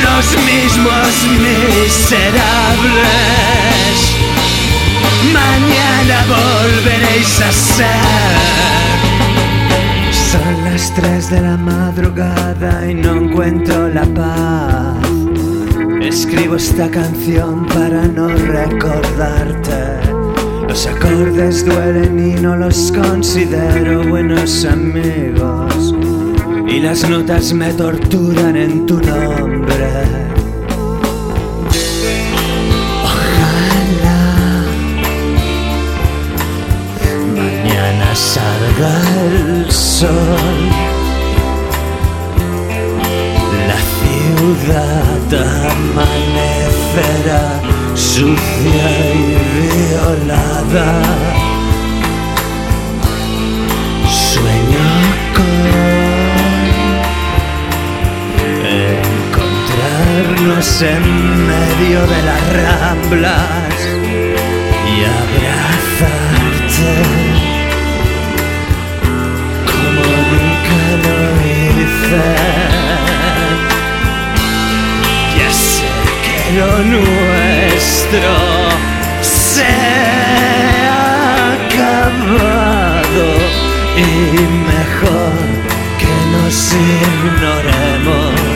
Speaker 6: Los mismos miserables. Mañana volveréis a ser. Son las 3 de la madrugada y no encuentro la paz. Escribo esta canción para no recordarte. Los acordes duelen y no los considero buenos amigos. Y las notas me torturan en tu nombre. Ojalá mañana salga el sol. La ciudad amanecerá sucia y violada. En medio de las ramblas y abrazarte como nunca lo hice. Ya sé que lo nuestro se ha acabado y mejor que nos ignoremos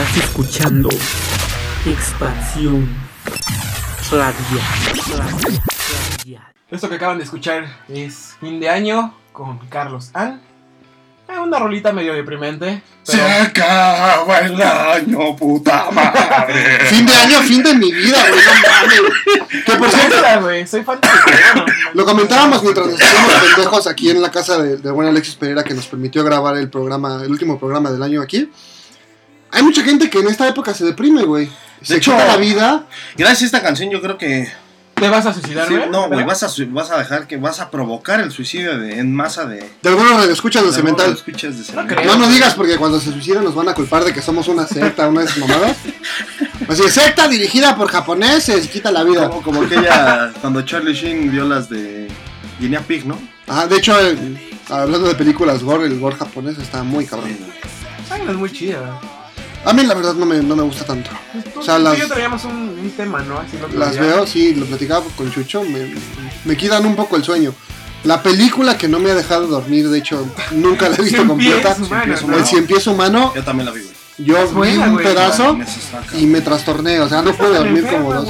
Speaker 7: Estás escuchando Expansión Radial.
Speaker 3: Esto que acaban de escuchar es Fin de Año con Carlos An. Eh, una rolita medio deprimente.
Speaker 2: Se
Speaker 3: Pero
Speaker 2: acaba el año, puta madre.
Speaker 4: Fin de año, fin de mi vida, güey. No mames. Que por cierto,
Speaker 3: güey, soy fan de
Speaker 4: lo comentábamos mientras nos hacíamos pendejos aquí en la casa de- del buen Alexis Pereira que nos permitió grabar el programa, el último programa del año aquí. Hay mucha gente que en esta época se deprime, güey. Se
Speaker 2: hecho-
Speaker 4: quita la vida.
Speaker 2: Gracias a esta canción yo creo que...
Speaker 3: ¿Te vas a suicidar,
Speaker 2: sí,
Speaker 3: güey?
Speaker 2: no, güey, vas a, su- vas a dejar que vas a provocar el suicidio de, en masa de...
Speaker 4: De algunos radioescuchas de Cemental.
Speaker 2: Escuchas de
Speaker 3: No
Speaker 2: Cemental.
Speaker 3: creo.
Speaker 4: No nos digas porque cuando se suiciden nos van a culpar de que somos una secta, una de esas mamadas. Así, secta dirigida por japoneses, quita la vida.
Speaker 2: Como, como aquella... cuando Charlie Sheen vio las de Guinea Pig, ¿no?
Speaker 4: Ah, de hecho, hablando de películas gore, el gore japonés está muy cabrón.
Speaker 3: Ay, no es muy chida.
Speaker 4: A mí la verdad no me, no me gusta tanto.
Speaker 3: Tú,
Speaker 4: O sea,
Speaker 3: tú
Speaker 4: las-
Speaker 3: y yo traíamos un, un tema, ¿no? Así otro
Speaker 4: Las veo, sí, lo platicaba con Chucho, me, me quitan un poco el sueño. La película que no me ha dejado dormir, de hecho, nunca la he visto completa.
Speaker 3: pies humanos,
Speaker 2: ¿no?
Speaker 4: El cien pies humano,
Speaker 2: Yo también la vi, güey.
Speaker 4: yo
Speaker 3: Es
Speaker 4: vi
Speaker 3: buena,
Speaker 4: un
Speaker 3: güey.
Speaker 4: pedazo
Speaker 2: saca.
Speaker 4: y me trastorné, o sea, no pude dormir como dos.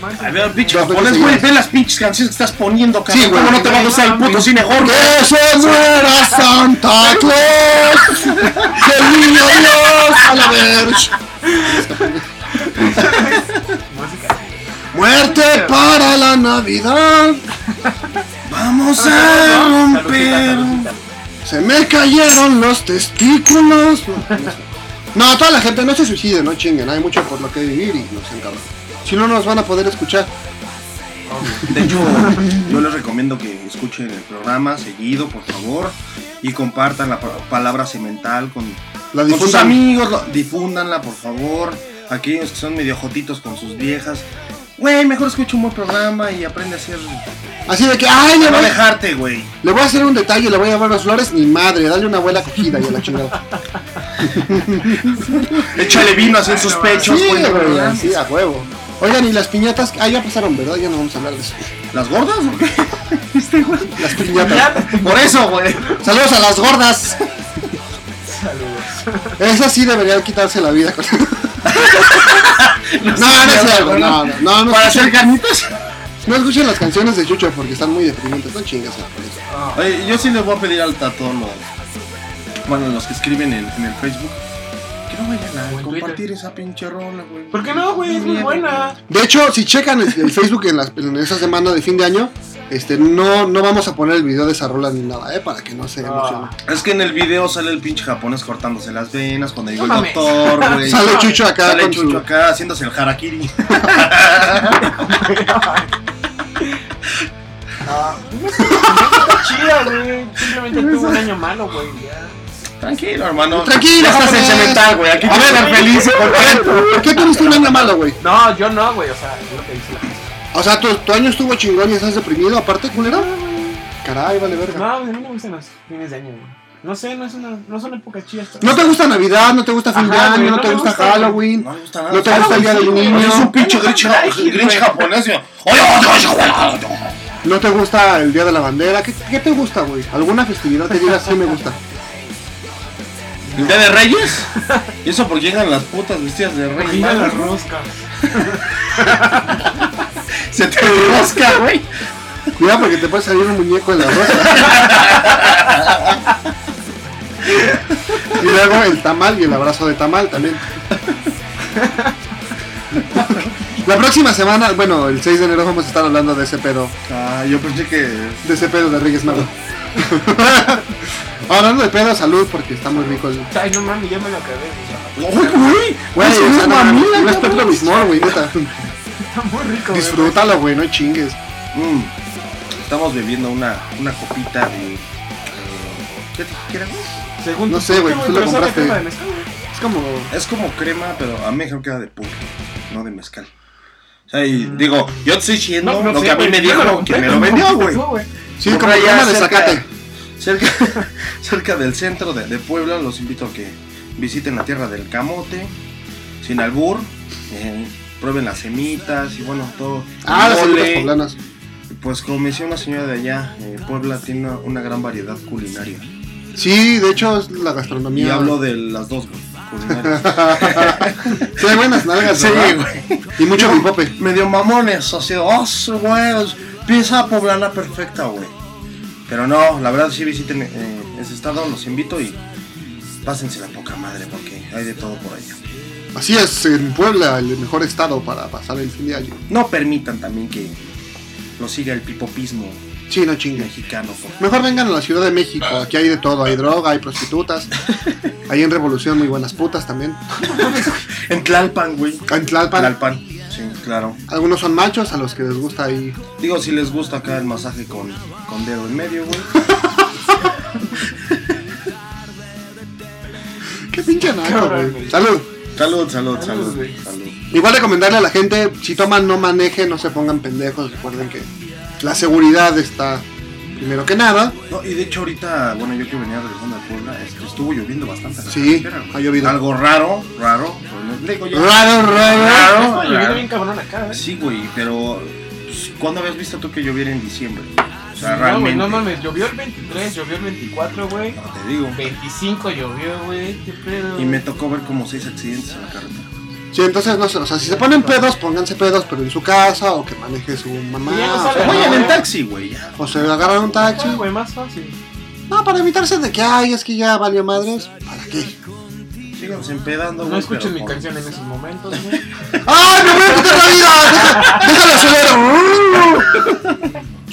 Speaker 3: man,
Speaker 2: A ver, japonés,
Speaker 4: sí,
Speaker 2: güey, ve las pinches canciones que estás poniendo, cabrón.
Speaker 4: Sí.
Speaker 2: ¿Cómo no te va a gustar el puto cine horror?
Speaker 4: ¡Que se muera Santa Claus! ¡Que el niño Dios a la
Speaker 3: música.
Speaker 4: ¡Muerte para la Navidad!
Speaker 2: Vamos a romper.
Speaker 4: Se me cayeron los testículos. No, toda la gente no se suicide, no chinguen. Hay mucho por lo que vivir y nos encargan. Si no, nos van a poder escuchar.
Speaker 2: De hecho, yo les recomiendo que escuchen el programa seguido, por favor, y compartan la pa- palabra cemental con,
Speaker 4: La
Speaker 2: con sus amigos, lo- difúndanla, por favor. Aquellos que son medio jotitos con sus viejas. Güey, mejor escucha un buen programa y aprende a hacer.
Speaker 4: Así de que, ay, le
Speaker 2: No
Speaker 4: voy,
Speaker 2: dejarte, güey.
Speaker 4: le voy a hacer un detalle, le voy a llevar las flores. Ni madre, dale una abuela cogida y a la chingada.
Speaker 2: Échale vino así en sus pechos,
Speaker 4: Sí,
Speaker 2: güey.
Speaker 4: güey, así a huevo. Oigan, y las piñatas, ah, ya pasaron, ¿verdad? Ya no vamos a hablar de eso.
Speaker 2: ¿Las gordas o qué?
Speaker 4: Las piñatas.
Speaker 2: Por eso, güey.
Speaker 4: Saludos a las gordas.
Speaker 3: Saludos.
Speaker 4: Esas sí deberían quitarse la vida. con- no, no es cierto, no, no, no, no,
Speaker 2: Para hacer carnitas.
Speaker 4: no escuchen las canciones de Chucho porque están muy deprimentes, no chingas. por eso.
Speaker 2: Oye, yo sí les voy a pedir al los. Bueno, los que escriben en, en el Facebook. Que no vayan a compartir
Speaker 3: Twitter.
Speaker 2: esa pinche rola, güey.
Speaker 3: ¿Por qué no, güey? Es muy buena.
Speaker 4: De hecho, si checan el, el Facebook en, las- en esa semana de fin de año, este, no, no vamos a poner el video de esa rola ni nada, ¿eh? Para que no se emocionen.
Speaker 2: Es que en el video sale el pinche japonés cortándose las venas cuando llegó el
Speaker 3: mames.
Speaker 2: doctor, güey.
Speaker 4: Sale Chucho acá
Speaker 2: Sale
Speaker 4: con
Speaker 2: Chucho
Speaker 4: su-
Speaker 2: acá haciéndose el harakiri.
Speaker 3: No está chida, güey. Simplemente tuvo un año malo, güey. ya.
Speaker 2: Tranquilo, hermano.
Speaker 4: Tranquilo,
Speaker 2: estás en
Speaker 4: japonés.
Speaker 2: cemental, güey. Aquí
Speaker 4: A
Speaker 2: te
Speaker 4: ver, ver, ¿por qué tuviste un año malo, güey?
Speaker 3: No, yo no, güey. O sea, es lo que dice la gente.
Speaker 4: O sea, tu, tu año estuvo chingón y estás deprimido, aparte, culero. Caray, vale verga.
Speaker 3: No, pues a mí no me gustan los fines de año, güey. No sé, no, es una, no son épocas chidas.
Speaker 4: No te gusta Navidad, no te gusta fin de
Speaker 3: Ajá,
Speaker 4: año,
Speaker 3: güey,
Speaker 4: no
Speaker 3: no
Speaker 4: te
Speaker 3: me
Speaker 4: gusta. Halloween,
Speaker 2: No gusta nada.
Speaker 4: no te gusta el día del niño,
Speaker 2: Es un pinche grinch, japonés. güey. Oye, oye, oye, oye, oye.
Speaker 4: no te gusta el día de la bandera. ¿Qué, qué te gusta, güey? ¿Alguna festividad que digas sí me gusta?
Speaker 2: ¿El día de Reyes? ¿Y eso porque llegan las putas vestidas de Reyes?
Speaker 3: Mira las roscas.
Speaker 2: Se te rosca, güey.
Speaker 4: Cuidado porque te puede salir un muñeco en la rosa. y luego el tamal y el abrazo de tamal también. La próxima semana, bueno, el 6 de enero vamos a estar hablando de ese pedo,
Speaker 2: Ah, yo pensé que.
Speaker 4: de ese pedo de Reyes Magos. Hablando de pedo, salud, porque está muy rico el.
Speaker 3: Ay, no mames, ya me lo acabé.
Speaker 2: ¡Ay, güey!
Speaker 4: Güey,
Speaker 2: es
Speaker 4: no,
Speaker 2: mamila,
Speaker 4: no es. Pepto Bismol, güey, neta.
Speaker 3: Está muy rico.
Speaker 4: Disfrútalo, güey, no chingues.
Speaker 2: Mm. Estamos bebiendo una, una copita de. eh, ¿Qué te quieres?
Speaker 3: Según
Speaker 4: No sé, güey, tú lo compraste.
Speaker 3: crema de mezcal, güey.
Speaker 4: Es como.
Speaker 2: Es como crema, pero a mí mejor queda de pulque, no de mezcal. O sea, y digo, yo te estoy diciendo
Speaker 3: No, no
Speaker 2: lo
Speaker 3: sé,
Speaker 2: que a mí me dijo
Speaker 3: lo
Speaker 2: quien me lo vendió, güey.
Speaker 4: Sí, como crema de zacate.
Speaker 2: Cerca, cerca del centro de, de Puebla, los invito a que visiten la tierra del camote, sin albur, eh, prueben las semitas y bueno, todo.
Speaker 4: Ah, las semitas poblanas.
Speaker 2: Pues como me decía una señora de allá, eh, Puebla tiene una, una gran variedad culinaria.
Speaker 4: Sí, de hecho es la gastronomía.
Speaker 2: Y hablo de las dos, güey, culinarias.
Speaker 4: Sí, hay buenas nalgas,
Speaker 2: Sí, güey.
Speaker 4: Y mucho pipope.
Speaker 2: medio mamones, así, oh, güey, piensa a poblarla perfecta, güey. Pero no, la verdad sí visiten eh, ese estado, los invito y pásense la poca madre porque hay de todo por allá.
Speaker 4: Así es, en Puebla, el mejor estado para pasar el fin de año.
Speaker 2: No permitan también que lo siga el pipopismo
Speaker 4: Sí, no chingues.
Speaker 2: mexicano. por.
Speaker 4: Mejor vengan a la Ciudad de México, aquí hay de todo, hay droga, hay prostitutas, hay en Revolución muy buenas putas también.
Speaker 2: En Tlalpan, güey.
Speaker 4: En Tlalpan,
Speaker 2: Tlalpan, sí, claro.
Speaker 4: algunos son machos a los que les gusta ahí.
Speaker 2: Digo, si les gusta acá el masaje con, con dedo en medio, güey.
Speaker 4: Qué pinche naco, güey. Salud.
Speaker 2: Salud, salud,
Speaker 3: Salud,
Speaker 2: salud.
Speaker 4: Igual recomendarle a la gente, si toman no manejen, no se pongan pendejos, recuerden que la seguridad está primero que nada.
Speaker 2: No, y de hecho ahorita, bueno, yo que venía regresando de Puebla, estuvo lloviendo bastante.
Speaker 4: Sí, ha llovido.
Speaker 2: Algo raro, raro. digo
Speaker 4: Raro, raro.
Speaker 2: Raro,
Speaker 3: Está lloviendo
Speaker 2: raro.
Speaker 3: bien cabrón acá, ¿eh?
Speaker 2: Sí, güey, pero pues, ¿cuándo habías visto tú que lloviera en diciembre? O sea,
Speaker 3: No,
Speaker 2: realmente.
Speaker 3: no mames, llovió el 23, llovió el 24, güey.
Speaker 2: No, te digo.
Speaker 3: 25 llovió, güey. ¿Qué pedo?
Speaker 2: Y me tocó ver como seis accidentes en la carretera.
Speaker 4: Sí, entonces no sé, o sea, si se ponen pedos, pónganse pedos, pero en su casa o que maneje su mamá.
Speaker 3: No
Speaker 4: o
Speaker 3: sale,
Speaker 4: sea,
Speaker 3: ¿no?
Speaker 2: Vayan en taxi, güey,
Speaker 4: o se agarran un taxi.
Speaker 3: Güey, más fácil.
Speaker 4: No, para evitarse de que, ay, es que ya valió madres. ¿Para qué?
Speaker 2: Síganse empedando,
Speaker 3: No
Speaker 2: güey,
Speaker 3: escuchen
Speaker 2: pero
Speaker 3: mi canción en esos momentos, güey.
Speaker 4: ¡Ay, me voy a quitar la vida! ¡Déjalo acelero!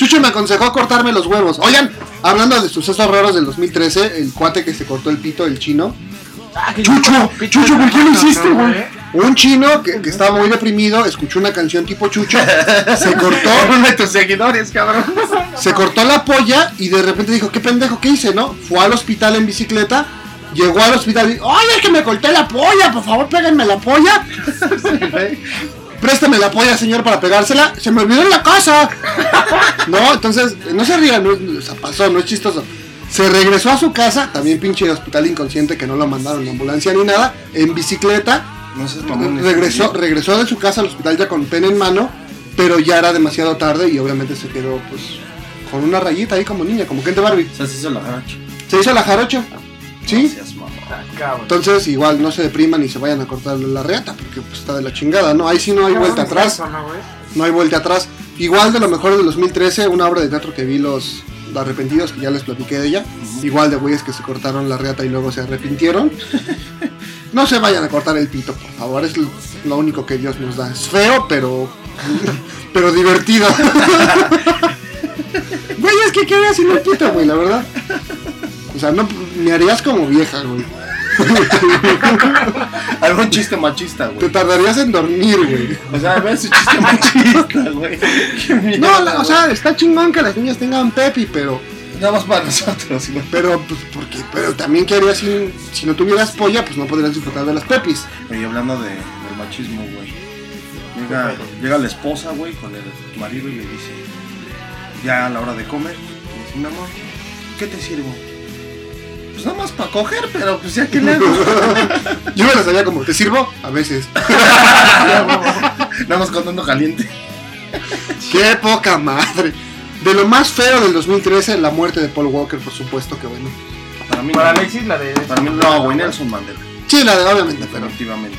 Speaker 4: Chucho me aconsejó cortarme los huevos. Oigan, hablando de sucesos raros del 2013, el cuate que se cortó el pito, el chino.
Speaker 3: Ah,
Speaker 4: Chucho,
Speaker 3: yo-
Speaker 4: Chucho, ¿por qué lo hiciste, güey? Un chino que, que estaba muy deprimido, escuchó una canción tipo Chucho, se cortó,
Speaker 2: Uno de tus seguidores, cabrón.
Speaker 4: se cortó la polla y de repente dijo, ¿qué pendejo qué hice, no? Fue al hospital en bicicleta, llegó al hospital y, oye, que me corté la polla, por favor, péguenme la polla. Préstame la polla, señor, para pegársela. Se me olvidó en la casa. No, entonces, no se rían, no, o sea, pasó, no es chistoso. Se regresó a su casa, también pinche hospital inconsciente que no lo mandaron en ambulancia ni nada, en bicicleta.
Speaker 2: No mamón.
Speaker 4: Regresó, regresó de su casa al hospital ya con pena en mano, pero ya era demasiado tarde y obviamente se quedó pues con una rayita ahí como niña, como Ken de Barbie.
Speaker 2: O sea, se hizo la jarocha.
Speaker 4: Se hizo la jarocha. ¿Sí?
Speaker 2: No
Speaker 4: Entonces igual no se depriman y se vayan a cortar la reata, porque pues está de la chingada, ¿no? Ahí sí no hay vuelta atrás.
Speaker 3: Eso, ¿no,
Speaker 4: hay vuelta atrás. Igual de lo mejor del 2013, una obra de teatro que vi los arrepentidos, que ya les platiqué de ella. Igual de güeyes que se cortaron la reata y luego se arrepintieron. No se vayan a cortar el pito, por favor. Es lo- único que Dios nos da. Es feo, pero. pero divertido. Güey, es que quería sin el pito, güey, la verdad. O sea, no me harías como vieja, güey.
Speaker 2: Algún chiste machista,
Speaker 4: Te
Speaker 2: güey.
Speaker 4: tardarías en dormir, güey.
Speaker 2: O sea, ves su chiste machista, güey.
Speaker 4: No, la- o sea, está chingón que las niñas tengan pepi, pero.
Speaker 2: Nada más para nosotros, güey.
Speaker 4: Pero, pues, porque, pero también, ¿qué harías si, si no tuvieras polla? Pues no podrías disfrutar de las pepis.
Speaker 2: Oye, hablando de, del machismo, güey. Llega, llega la esposa, güey, con el marido y le dice, ya a la hora de comer, le dice, mi amor, ¿qué te sirvo? Pues nada más para coger, pero pues ya que le hago.
Speaker 4: Yo me las sabía como, ¿te sirvo? A veces.
Speaker 2: nada más contando caliente.
Speaker 4: ¡Qué poca madre! De lo más feo del 2013, la muerte de Paul Walker, por supuesto que bueno.
Speaker 2: Para mí
Speaker 3: Para
Speaker 2: no.
Speaker 3: Alexis, la de.
Speaker 2: Para mí no, güey, Nelson Mandela.
Speaker 4: Sí, la de obviamente, pero.
Speaker 2: Definitivamente.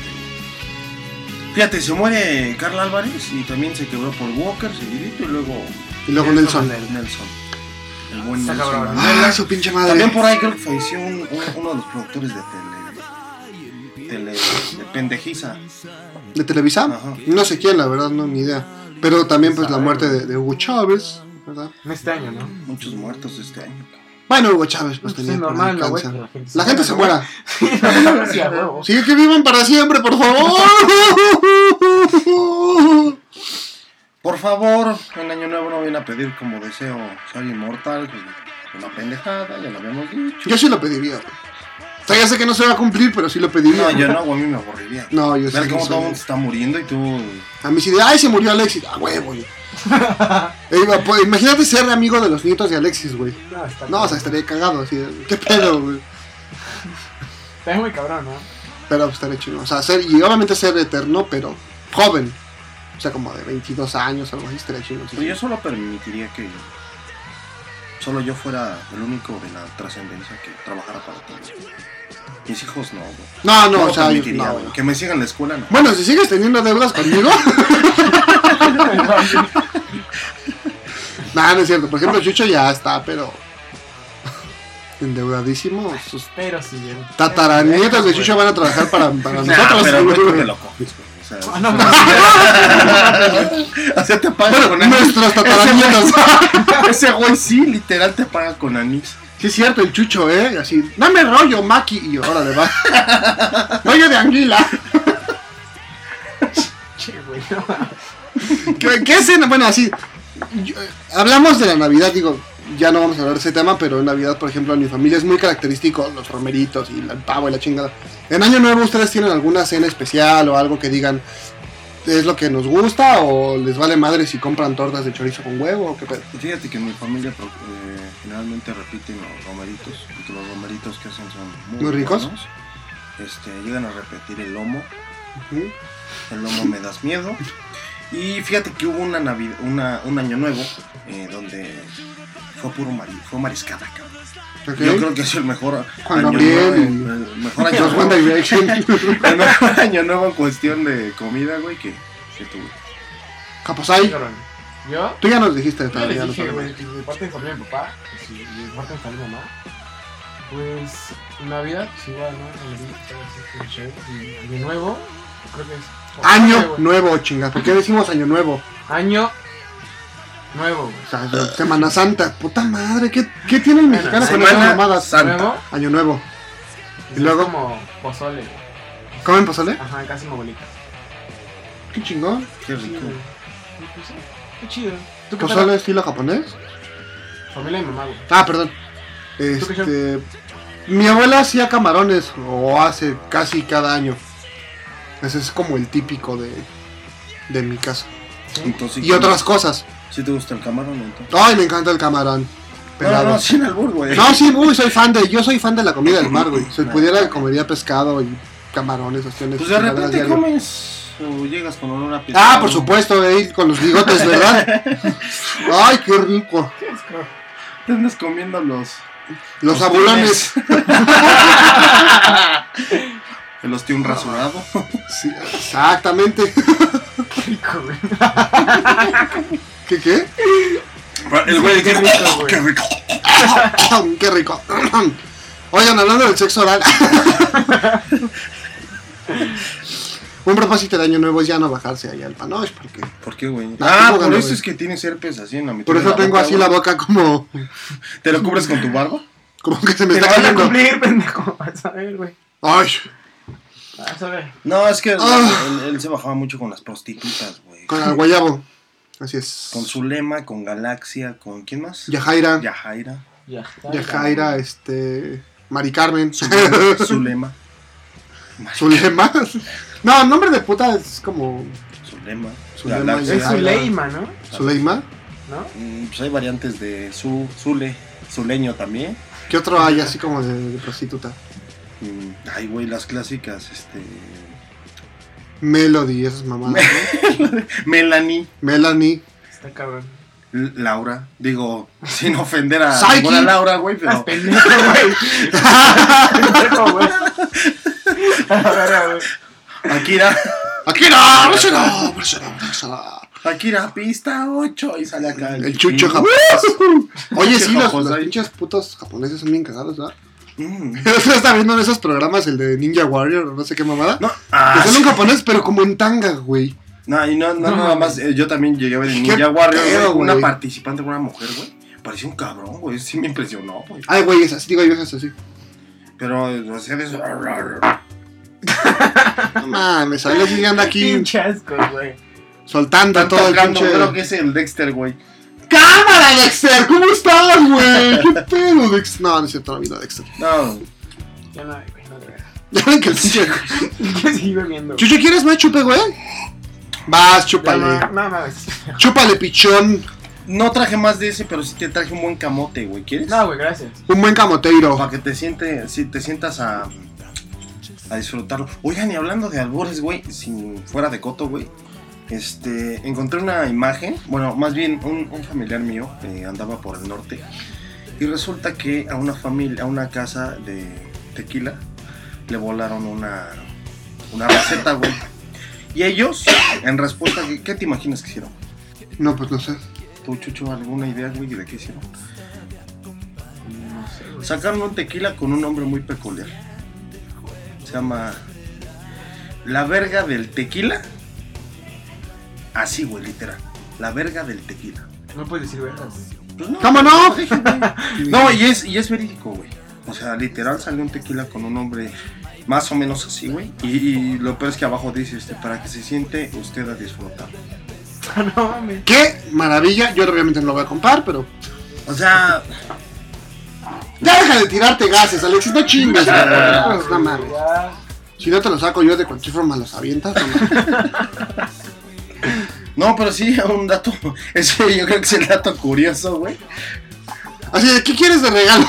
Speaker 2: Fíjate, se muere Carl Álvarez y también se quebró por Walker, seguidito, y luego
Speaker 4: Y luego Nelson.
Speaker 2: Nelson. El buen
Speaker 3: Está
Speaker 2: Nelson
Speaker 3: cabrón.
Speaker 2: Mandela.
Speaker 4: Ah, su pinche madre.
Speaker 2: También por ahí creo que falleció un- un- uno de los productores de tele. tele de pendejiza.
Speaker 4: ¿De Televisa?
Speaker 2: Ajá.
Speaker 4: No sé quién, la verdad, no, ni idea. Pero también, pues, la muerte de, de Hugo Chávez, ¿verdad?
Speaker 3: En este año, ¿no?
Speaker 2: Muchos muertos este año.
Speaker 4: Bueno, Hugo Chávez, pues
Speaker 3: Pues
Speaker 4: tenía
Speaker 3: es normal, ¿no, güey?
Speaker 4: cáncer.
Speaker 3: La gente se
Speaker 4: La gente se
Speaker 3: muera. Sí, no, sí, a huevo.
Speaker 4: Sí, que vivan para siempre, por favor.
Speaker 2: Por favor, en Año Nuevo no viene a pedir como deseo ser inmortal. pues, Una pendejada, ya lo habíamos dicho.
Speaker 4: Yo sí lo pediría, güey. O sea, ya sé que no se va a cumplir, pero sí lo pediría.
Speaker 2: No, yo no, güey, a mí me aburriría.
Speaker 4: No, yo sí.
Speaker 2: Ver cómo
Speaker 4: soy-
Speaker 2: todo el mundo está muriendo y tú.
Speaker 4: A mí sí de, ay, se murió Alexis. Ah, huevo, güey. Eh, pues, imagínate ser amigo de los nietos de Alexis, güey.
Speaker 3: No, está
Speaker 4: No, o sea, estaría cagado, así. de, ¿Qué pedo, güey?
Speaker 3: Está muy cabrón, ¿no?
Speaker 4: Pero pues, estaría chido. O sea, ser, y obviamente ser eterno, pero joven. O sea, como de 22 años, algo así, estaría chido.
Speaker 2: Pero yo solo permitiría que solo yo fuera el único de la trascendencia que trabajara para todos. Mis hijos no, güey.
Speaker 4: No, no, o sea,
Speaker 2: permitiría,
Speaker 4: no.
Speaker 2: Que me sigan en la escuela, no.
Speaker 4: Bueno, si sigues teniendo deudas conmigo. Nah, no es cierto. Por ejemplo, Chucho ya está, pero. Endeudadísimo. Sus
Speaker 3: Pero sí, bien.
Speaker 4: tataranietos de Chucho van a trabajar para, para
Speaker 2: Nah,
Speaker 4: nosotros.
Speaker 2: pero
Speaker 4: güey.
Speaker 2: te lo coges, güey. O sea,
Speaker 3: Ah, no, no,
Speaker 2: o sea, te pagan
Speaker 4: Bueno,
Speaker 2: con anís.
Speaker 4: nuestros tataranietos.
Speaker 2: Ese güey sí, literal te paga con anís.
Speaker 4: Sí, es cierto, el Chucho, ¿eh? Así, dame rollo, Maki. Y órale, va. rollo de anguila.
Speaker 3: Che, güey, no.
Speaker 4: ¿Qué, qué escena? Bueno, así. yo- eh, hablamos de la Navidad, digo, ya no vamos a hablar de ese tema, pero en Navidad, por ejemplo, en mi familia es muy característico los romeritos y el pavo y la chingada. En Año Nuevo, ¿ustedes tienen alguna cena especial o algo que digan es lo que nos gusta o les vale madre si compran tortas de chorizo con huevo o qué pedo?
Speaker 2: Y Fíjate que en mi familia eh, generalmente repiten los romeritos, porque los romeritos que hacen son muy,
Speaker 4: ¿Muy ricos?
Speaker 2: buenos. Este, llegan a repetir el lomo, el lomo me das miedo. Y fíjate que hubo una Navidad, una, un año nuevo eh, donde fue puro mari- fue mariscada, cabrón. Yo creo que es el mejor
Speaker 4: Juan
Speaker 2: año
Speaker 4: Gabriel
Speaker 2: nuevo, el mejor año nuevo,
Speaker 4: Direction.
Speaker 2: el mejor año nuevo en cuestión de comida, güey, que, que tuve.
Speaker 3: Cabrón. Yo,
Speaker 4: tú ya nos dijiste
Speaker 3: les
Speaker 4: no
Speaker 3: dije,
Speaker 4: sabemos.
Speaker 3: güey, que de parte de familia de mi papá, pues, y de parte de familia de mi mamá, pues Navidad, pues igual, ¿no? Y Año Nuevo, creo que es.
Speaker 4: Año nuevo, chinga. ¿Por qué decimos año nuevo?
Speaker 3: Año Nuevo, güey.
Speaker 4: O sea, Semana Santa. Puta madre, ¿qué, qué tiene el mexicano con esas mamadas?
Speaker 2: Santa.
Speaker 3: Nuevo,
Speaker 4: Año nuevo. Y luego-
Speaker 3: como pozole.
Speaker 4: ¿Comen pozole?
Speaker 3: Ajá, casi mi abuelita.
Speaker 4: Qué chingón.
Speaker 2: Qué rico.
Speaker 3: Qué chido. ¿Tú qué
Speaker 4: ¿Pozole
Speaker 3: pedo?
Speaker 4: estilo japonés?
Speaker 3: Familia de mi mamá, güey.
Speaker 4: Ah, perdón.
Speaker 3: qué
Speaker 4: Este. Mi abuela hacía camarones, o hace casi cada año. Ese es como el típico de, de mi casa.
Speaker 2: Entonces,
Speaker 4: Y otras cosas.
Speaker 2: ¿Sí te gusta el camarón entonces?
Speaker 4: Ay, me encanta el camarón.
Speaker 2: No,
Speaker 4: Pelado.
Speaker 2: no, sin albur, güey.
Speaker 4: No, sí, uy, soy fan de. Yo soy fan de la comida del mar, güey. Si pudiera, comería pescado y camarones, opciones.
Speaker 2: Pues de repente
Speaker 4: diario.
Speaker 2: comes o llegas con olor a
Speaker 4: Ah, por supuesto, ahí con los bigotes, ¿verdad? Ay, qué rico.
Speaker 2: Te andas comiendo los...
Speaker 4: Los
Speaker 2: Los
Speaker 4: abulones.
Speaker 2: El ostión rasurado.
Speaker 4: Sí, exactamente.
Speaker 3: Rico, güey.
Speaker 4: ¿Qué qué?
Speaker 2: El güey
Speaker 3: Qué rico, güey.
Speaker 2: Qué rico.
Speaker 4: qué rico. Oigan, hablando del sexo oral. Un propósito de año nuevo es ya no bajarse ahí al panoche, porque
Speaker 2: ¿Por qué, güey? Ah, por
Speaker 4: no,
Speaker 2: eso es que tienes herpes así en la mitad
Speaker 4: por eso tengo
Speaker 2: boca,
Speaker 4: así la boca como,
Speaker 2: ¿Te lo cubres con tu barba?
Speaker 4: como que se me
Speaker 3: Te
Speaker 4: está cayendo.
Speaker 3: cumplir, pendejo. Vas a ver, güey.
Speaker 4: Ay,
Speaker 3: Vas a ver.
Speaker 2: No, es que
Speaker 4: Ah.
Speaker 2: él, él se bajaba mucho con las prostitutas, güey.
Speaker 4: con el guayabo. Así es.
Speaker 2: Con Zulema, con Galaxia, con ¿quién más?
Speaker 4: Yajaira.
Speaker 2: Yajaira.
Speaker 3: Ya.
Speaker 4: Yajaira, este. Mari Carmen.
Speaker 2: Zulema. Zulema.
Speaker 4: Zulema. No, nombre de puta es como.
Speaker 2: Zulema.
Speaker 4: Zulema.
Speaker 3: Es. Zuleima, ¿no?
Speaker 4: Zuleima.
Speaker 3: ¿No?
Speaker 2: Mm, Pues hay variantes de Zu, Zule, Zuleño también.
Speaker 4: ¿Qué otro hay así como de, de prostituta?
Speaker 2: Mm, Ay, güey, las clásicas, este...
Speaker 4: Melody, esas mamadas. ¿no?
Speaker 2: Melanie,
Speaker 4: Melanie.
Speaker 3: Está cabrón.
Speaker 2: L- Laura, digo, sin ofender a ninguna Laura, güey, pero...
Speaker 3: pendejo, güey. Pendejo, güey.
Speaker 2: Akira,
Speaker 4: Akira, bársela.
Speaker 2: Akira, pista 8, y sale acá
Speaker 4: El chucho
Speaker 2: japonés.
Speaker 4: Oye, sí, los, los pinches putos japoneses son bien cagados, ¿verdad?
Speaker 2: Mm.
Speaker 4: Está viendo en esos programas el de Ninja Warrior o no sé qué mamada.
Speaker 2: No,
Speaker 4: que
Speaker 2: ah,
Speaker 4: son
Speaker 2: sí.
Speaker 4: un japonés, pero como en tanga, güey.
Speaker 2: No, y no, no,
Speaker 3: No
Speaker 2: nada más, eh, yo también llegué a ver en
Speaker 4: ¿Qué
Speaker 2: Ninja Warrior,
Speaker 4: pedo,
Speaker 2: güey, una participante, una mujer, güey. parecía un cabrón, güey. Sí me impresionó, güey.
Speaker 4: Ay, güey, esas, digo, hay viejas así.
Speaker 2: Pero, o sea, de eso.
Speaker 4: No mames, sí anda aquí
Speaker 3: Pinche asco, güey.
Speaker 4: soltando todo el pinche.
Speaker 2: creo que es el Dexter, güey.
Speaker 4: ¡Cámara, Dexter! ¿Cómo estás, güey? ¿Qué pedo, Dexter? No, no es cierto, no vino Dexter.
Speaker 2: No,
Speaker 3: Ya no hay, güey, no verdad.
Speaker 4: Ya ven que el pinche.
Speaker 3: ¿Qué sigue bebiendo?
Speaker 4: Chucho, ¿quieres más chupe, güey? Vas,
Speaker 3: Ya
Speaker 4: chúpale.
Speaker 3: no, no mames.
Speaker 4: Chúpale, pichón.
Speaker 2: no traje más de ese, pero sí te traje un buen camote, güey. ¿Quieres?
Speaker 3: No, güey, gracias.
Speaker 4: Un buen camoteiro.
Speaker 2: Para que te siente, si te sientas a, a disfrutarlo. Oigan, y hablando de albores, güey, si fuera de coto, güey. Este, encontré una imagen, bueno, más bien un, un familiar mío eh, andaba por el norte y resulta que a una familia, a una casa de tequila le volaron una, una receta, güey. Y ellos, en respuesta, ¿qué- ¿qué te imaginas que hicieron?
Speaker 4: No, pues no sé.
Speaker 2: ¿Tú, Chucho, alguna idea, güey, de qué hicieron?
Speaker 3: No sé.
Speaker 2: Sacaron un tequila con un nombre muy peculiar. Se llama La verga del tequila. Así, güey, literal. La verga del tequila.
Speaker 3: No puedes decir vergas.
Speaker 2: Pues no,
Speaker 4: ¿Cómo no?
Speaker 2: No, y es, y es verídico, güey. O sea, literal salió un tequila con un nombre más o menos así, güey. Y, y lo peor es que abajo dice, este, para que se siente usted a disfrutar.
Speaker 3: no mames.
Speaker 4: ¡Qué maravilla! Yo obviamente no lo voy a comprar, pero.
Speaker 2: O sea,
Speaker 4: Ya deja de tirarte gases, Alexis, no chingues, güey. No mames. Si no te los saco yo de cualquier forma, los avientas. No, mames.
Speaker 2: No, pero sí, un dato. Ese yo creo que es el dato curioso, güey.
Speaker 4: Así de, ¿qué quieres de regalo?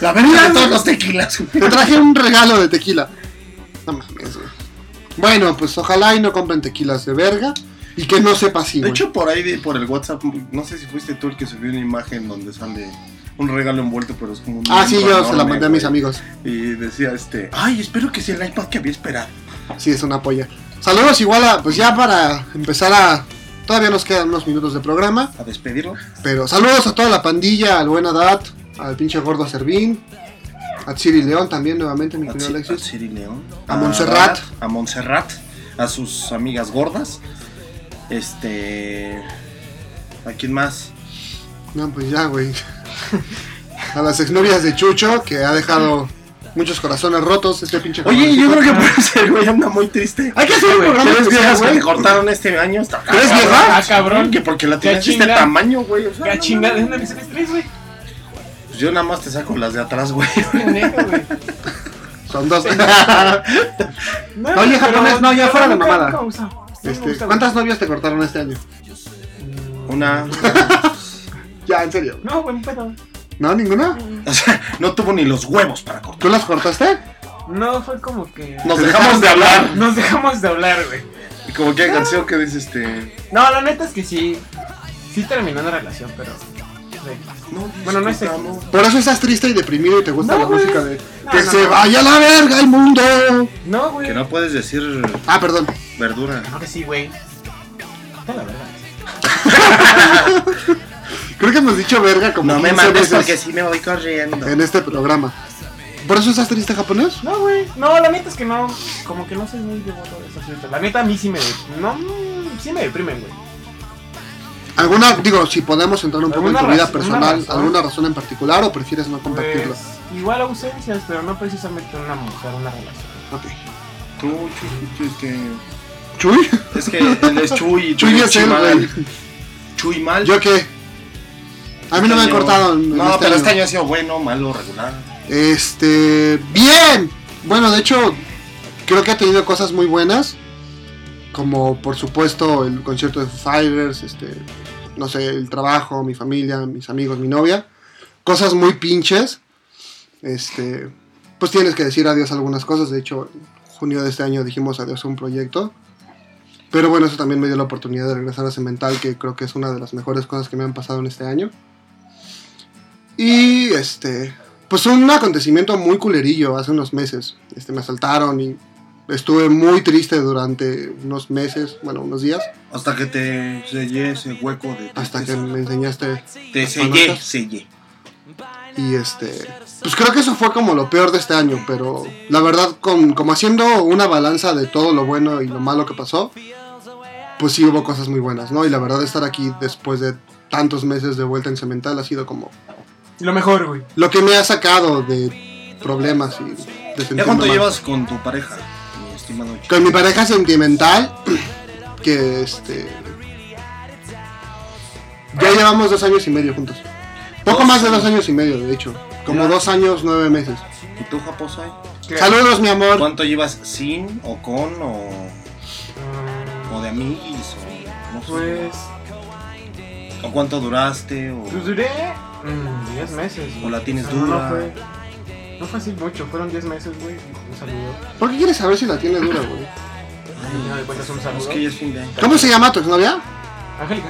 Speaker 2: La verga de todos los tequilas, güey.
Speaker 4: Te traje un regalo de tequila. No mames, güey. Bueno, pues ojalá y no compren tequilas de verga. Y que no sepa así,
Speaker 2: De
Speaker 4: güey.
Speaker 2: hecho, por ahí, de- por el WhatsApp, no sé si fuiste tú el que subió una imagen donde sale un regalo envuelto, pero es como un.
Speaker 4: Ah, sí, yo se la mandé a mis amigos.
Speaker 2: Y decía, este, ay, espero que sea el iPad que había esperado.
Speaker 4: Sí, es una polla. Saludos igual a, pues ya para empezar a... Todavía nos quedan unos minutos de programa.
Speaker 2: A despedirlo.
Speaker 4: Pero saludos a toda la pandilla, al buen Adat, al pinche gordo Servín, a Ciri León también nuevamente, mi
Speaker 2: A,
Speaker 4: querido
Speaker 2: Ci- a
Speaker 4: Alexis.
Speaker 2: Ciri León.
Speaker 4: A Montserrat.
Speaker 2: A Montserrat. A sus amigas gordas. Este. ¿A quién más?
Speaker 4: No, pues ya, güey. A las exnovias de Chucho, que ha dejado muchos corazones rotos este pinche
Speaker 2: Oye, yo creo que puede ser, güey, anda muy triste.
Speaker 4: Hay que hacer un programa
Speaker 2: ¿Tres viejas que cortaron este año? Está
Speaker 4: ¿Tres viejas?
Speaker 3: Ah, cabrón.
Speaker 2: Que porque la
Speaker 3: ¿Qué
Speaker 2: tienes este tamaño, güey. o sea,
Speaker 3: ¿Qué
Speaker 2: no,
Speaker 3: chingada?
Speaker 2: no,
Speaker 3: ¿De
Speaker 2: no.
Speaker 3: dónde me sacas tres, güey?
Speaker 2: Pues yo nada más te saco las de atrás, güey.
Speaker 4: Son dos.
Speaker 3: No,
Speaker 4: Oye, japonés, no, ya fuera de mamada. Este, ¿Cuántas novias te cortaron este año?
Speaker 3: güey.
Speaker 2: Una.
Speaker 4: Ya, en serio.
Speaker 3: No, buen pedo.
Speaker 4: ¿No? ¿Ninguna?
Speaker 2: O sea, no tuvo ni los huevos para cortar.
Speaker 4: ¿Tú las cortaste?
Speaker 3: No, fue como que.
Speaker 2: Nos dejamos de hablar.
Speaker 3: Nos dejamos de hablar, güey.
Speaker 2: Y como que hay canción que dice este.
Speaker 3: No, la neta es que sí. Sí terminó la relación, pero. güey. Bueno, no es.
Speaker 4: Por eso estás triste y deprimido y te gusta
Speaker 3: No,
Speaker 4: la
Speaker 3: güey.
Speaker 4: música de...
Speaker 3: No,
Speaker 4: ¡Que
Speaker 3: no,
Speaker 4: se
Speaker 3: no.
Speaker 4: vaya a la verga el mundo!
Speaker 3: No, güey.
Speaker 2: Que no puedes decir
Speaker 4: Ah, perdón.
Speaker 2: verdura.
Speaker 3: No, que sí, güey. Está la verdad.
Speaker 4: Creo que hemos dicho verga como
Speaker 2: No me
Speaker 4: 15
Speaker 2: mandes
Speaker 4: veces
Speaker 2: porque sí me voy corriendo.
Speaker 4: en este programa. ¿Por eso estás triste japonés?
Speaker 3: No, güey. No, la neta es que no. Como que no soy muy devoto de esas fiestas. La neta a mí sí me. No, mm, sí me deprimen, güey.
Speaker 4: ¿Alguna, digo, si podemos entrar un poco en tu
Speaker 3: ¿Alguna
Speaker 4: vida
Speaker 3: razón-
Speaker 4: personal,
Speaker 3: alguna razón?
Speaker 4: alguna razón en particular o prefieres no compartirlo?
Speaker 3: Pues, igual ausencias, pero no precisamente una mujer, una relación.
Speaker 4: Ok.
Speaker 2: Tú, Chuy, es que.
Speaker 4: ¿Chuy?
Speaker 2: Es que él es Chuy
Speaker 4: Chuy es él,
Speaker 2: Chimal.
Speaker 4: güey.
Speaker 2: Chuy mal.
Speaker 4: ¿Yo qué? A mí no me han
Speaker 2: Este
Speaker 4: cortado
Speaker 2: No,
Speaker 4: este
Speaker 2: pero
Speaker 4: año.
Speaker 2: este año ha sido bueno, malo, regular.
Speaker 4: Este, bien. Bueno, de hecho, creo que ha tenido cosas muy buenas. Como por supuesto el concierto de Foo Fighters, este, no sé, el trabajo, mi familia, mis amigos, mi novia. Cosas muy pinches. Este, pues tienes que decir adiós a algunas cosas. De hecho, en junio de este año dijimos adiós a un proyecto. Pero bueno, eso también me dio la oportunidad de regresar a Cemental, que creo que es una de las mejores cosas que me han pasado en este año. Y este, pues un acontecimiento muy culerillo hace unos meses. Este, me asaltaron y estuve muy triste durante unos meses, bueno, unos días,
Speaker 2: Hasta que te sellé ese hueco de.
Speaker 4: hasta que me enseñaste.
Speaker 2: Te sellé, sellé.
Speaker 4: Y este, pues creo que eso fue como lo peor de este año, pero la verdad, con, como haciendo una balanza de todo lo bueno y lo malo que pasó, pues sí hubo cosas muy buenas, ¿no? Y la verdad, estar aquí después de tantos meses de vuelta en Cemental ha sido como
Speaker 3: Lo mejor, güey.
Speaker 4: lo que me ha sacado de problemas y de
Speaker 2: ¿Ya cuánto
Speaker 4: mal.
Speaker 2: llevas con tu pareja, mi estimado chico?
Speaker 4: Con mi pareja sentimental, que este. Ya llevamos dos años y medio juntos. Poco
Speaker 2: Dos
Speaker 4: más de dos
Speaker 2: años.
Speaker 4: y medio, de hecho. Como
Speaker 2: Ya.
Speaker 4: dos años, nueve meses.
Speaker 2: ¿Y tú, Japosai?
Speaker 4: Saludos, mi amor.
Speaker 2: ¿Cuánto llevas sin o con o, o de amiguis o no sé?
Speaker 3: Pues.
Speaker 2: ¿O cuánto duraste? O...
Speaker 3: Pues duré. Mm, 10 meses.
Speaker 2: ¿O la tienes
Speaker 3: No,
Speaker 2: dura?
Speaker 3: No fue. No fue así mucho, fueron 10 meses, güey. Un saludo.
Speaker 4: ¿Por qué quieres saber si la tiene dura, güey?
Speaker 3: Al final de cuentas, un
Speaker 2: Es
Speaker 3: saludo.
Speaker 2: que ya es fin de año.
Speaker 4: ¿Cómo se llama tu exnovia?
Speaker 3: Angélica.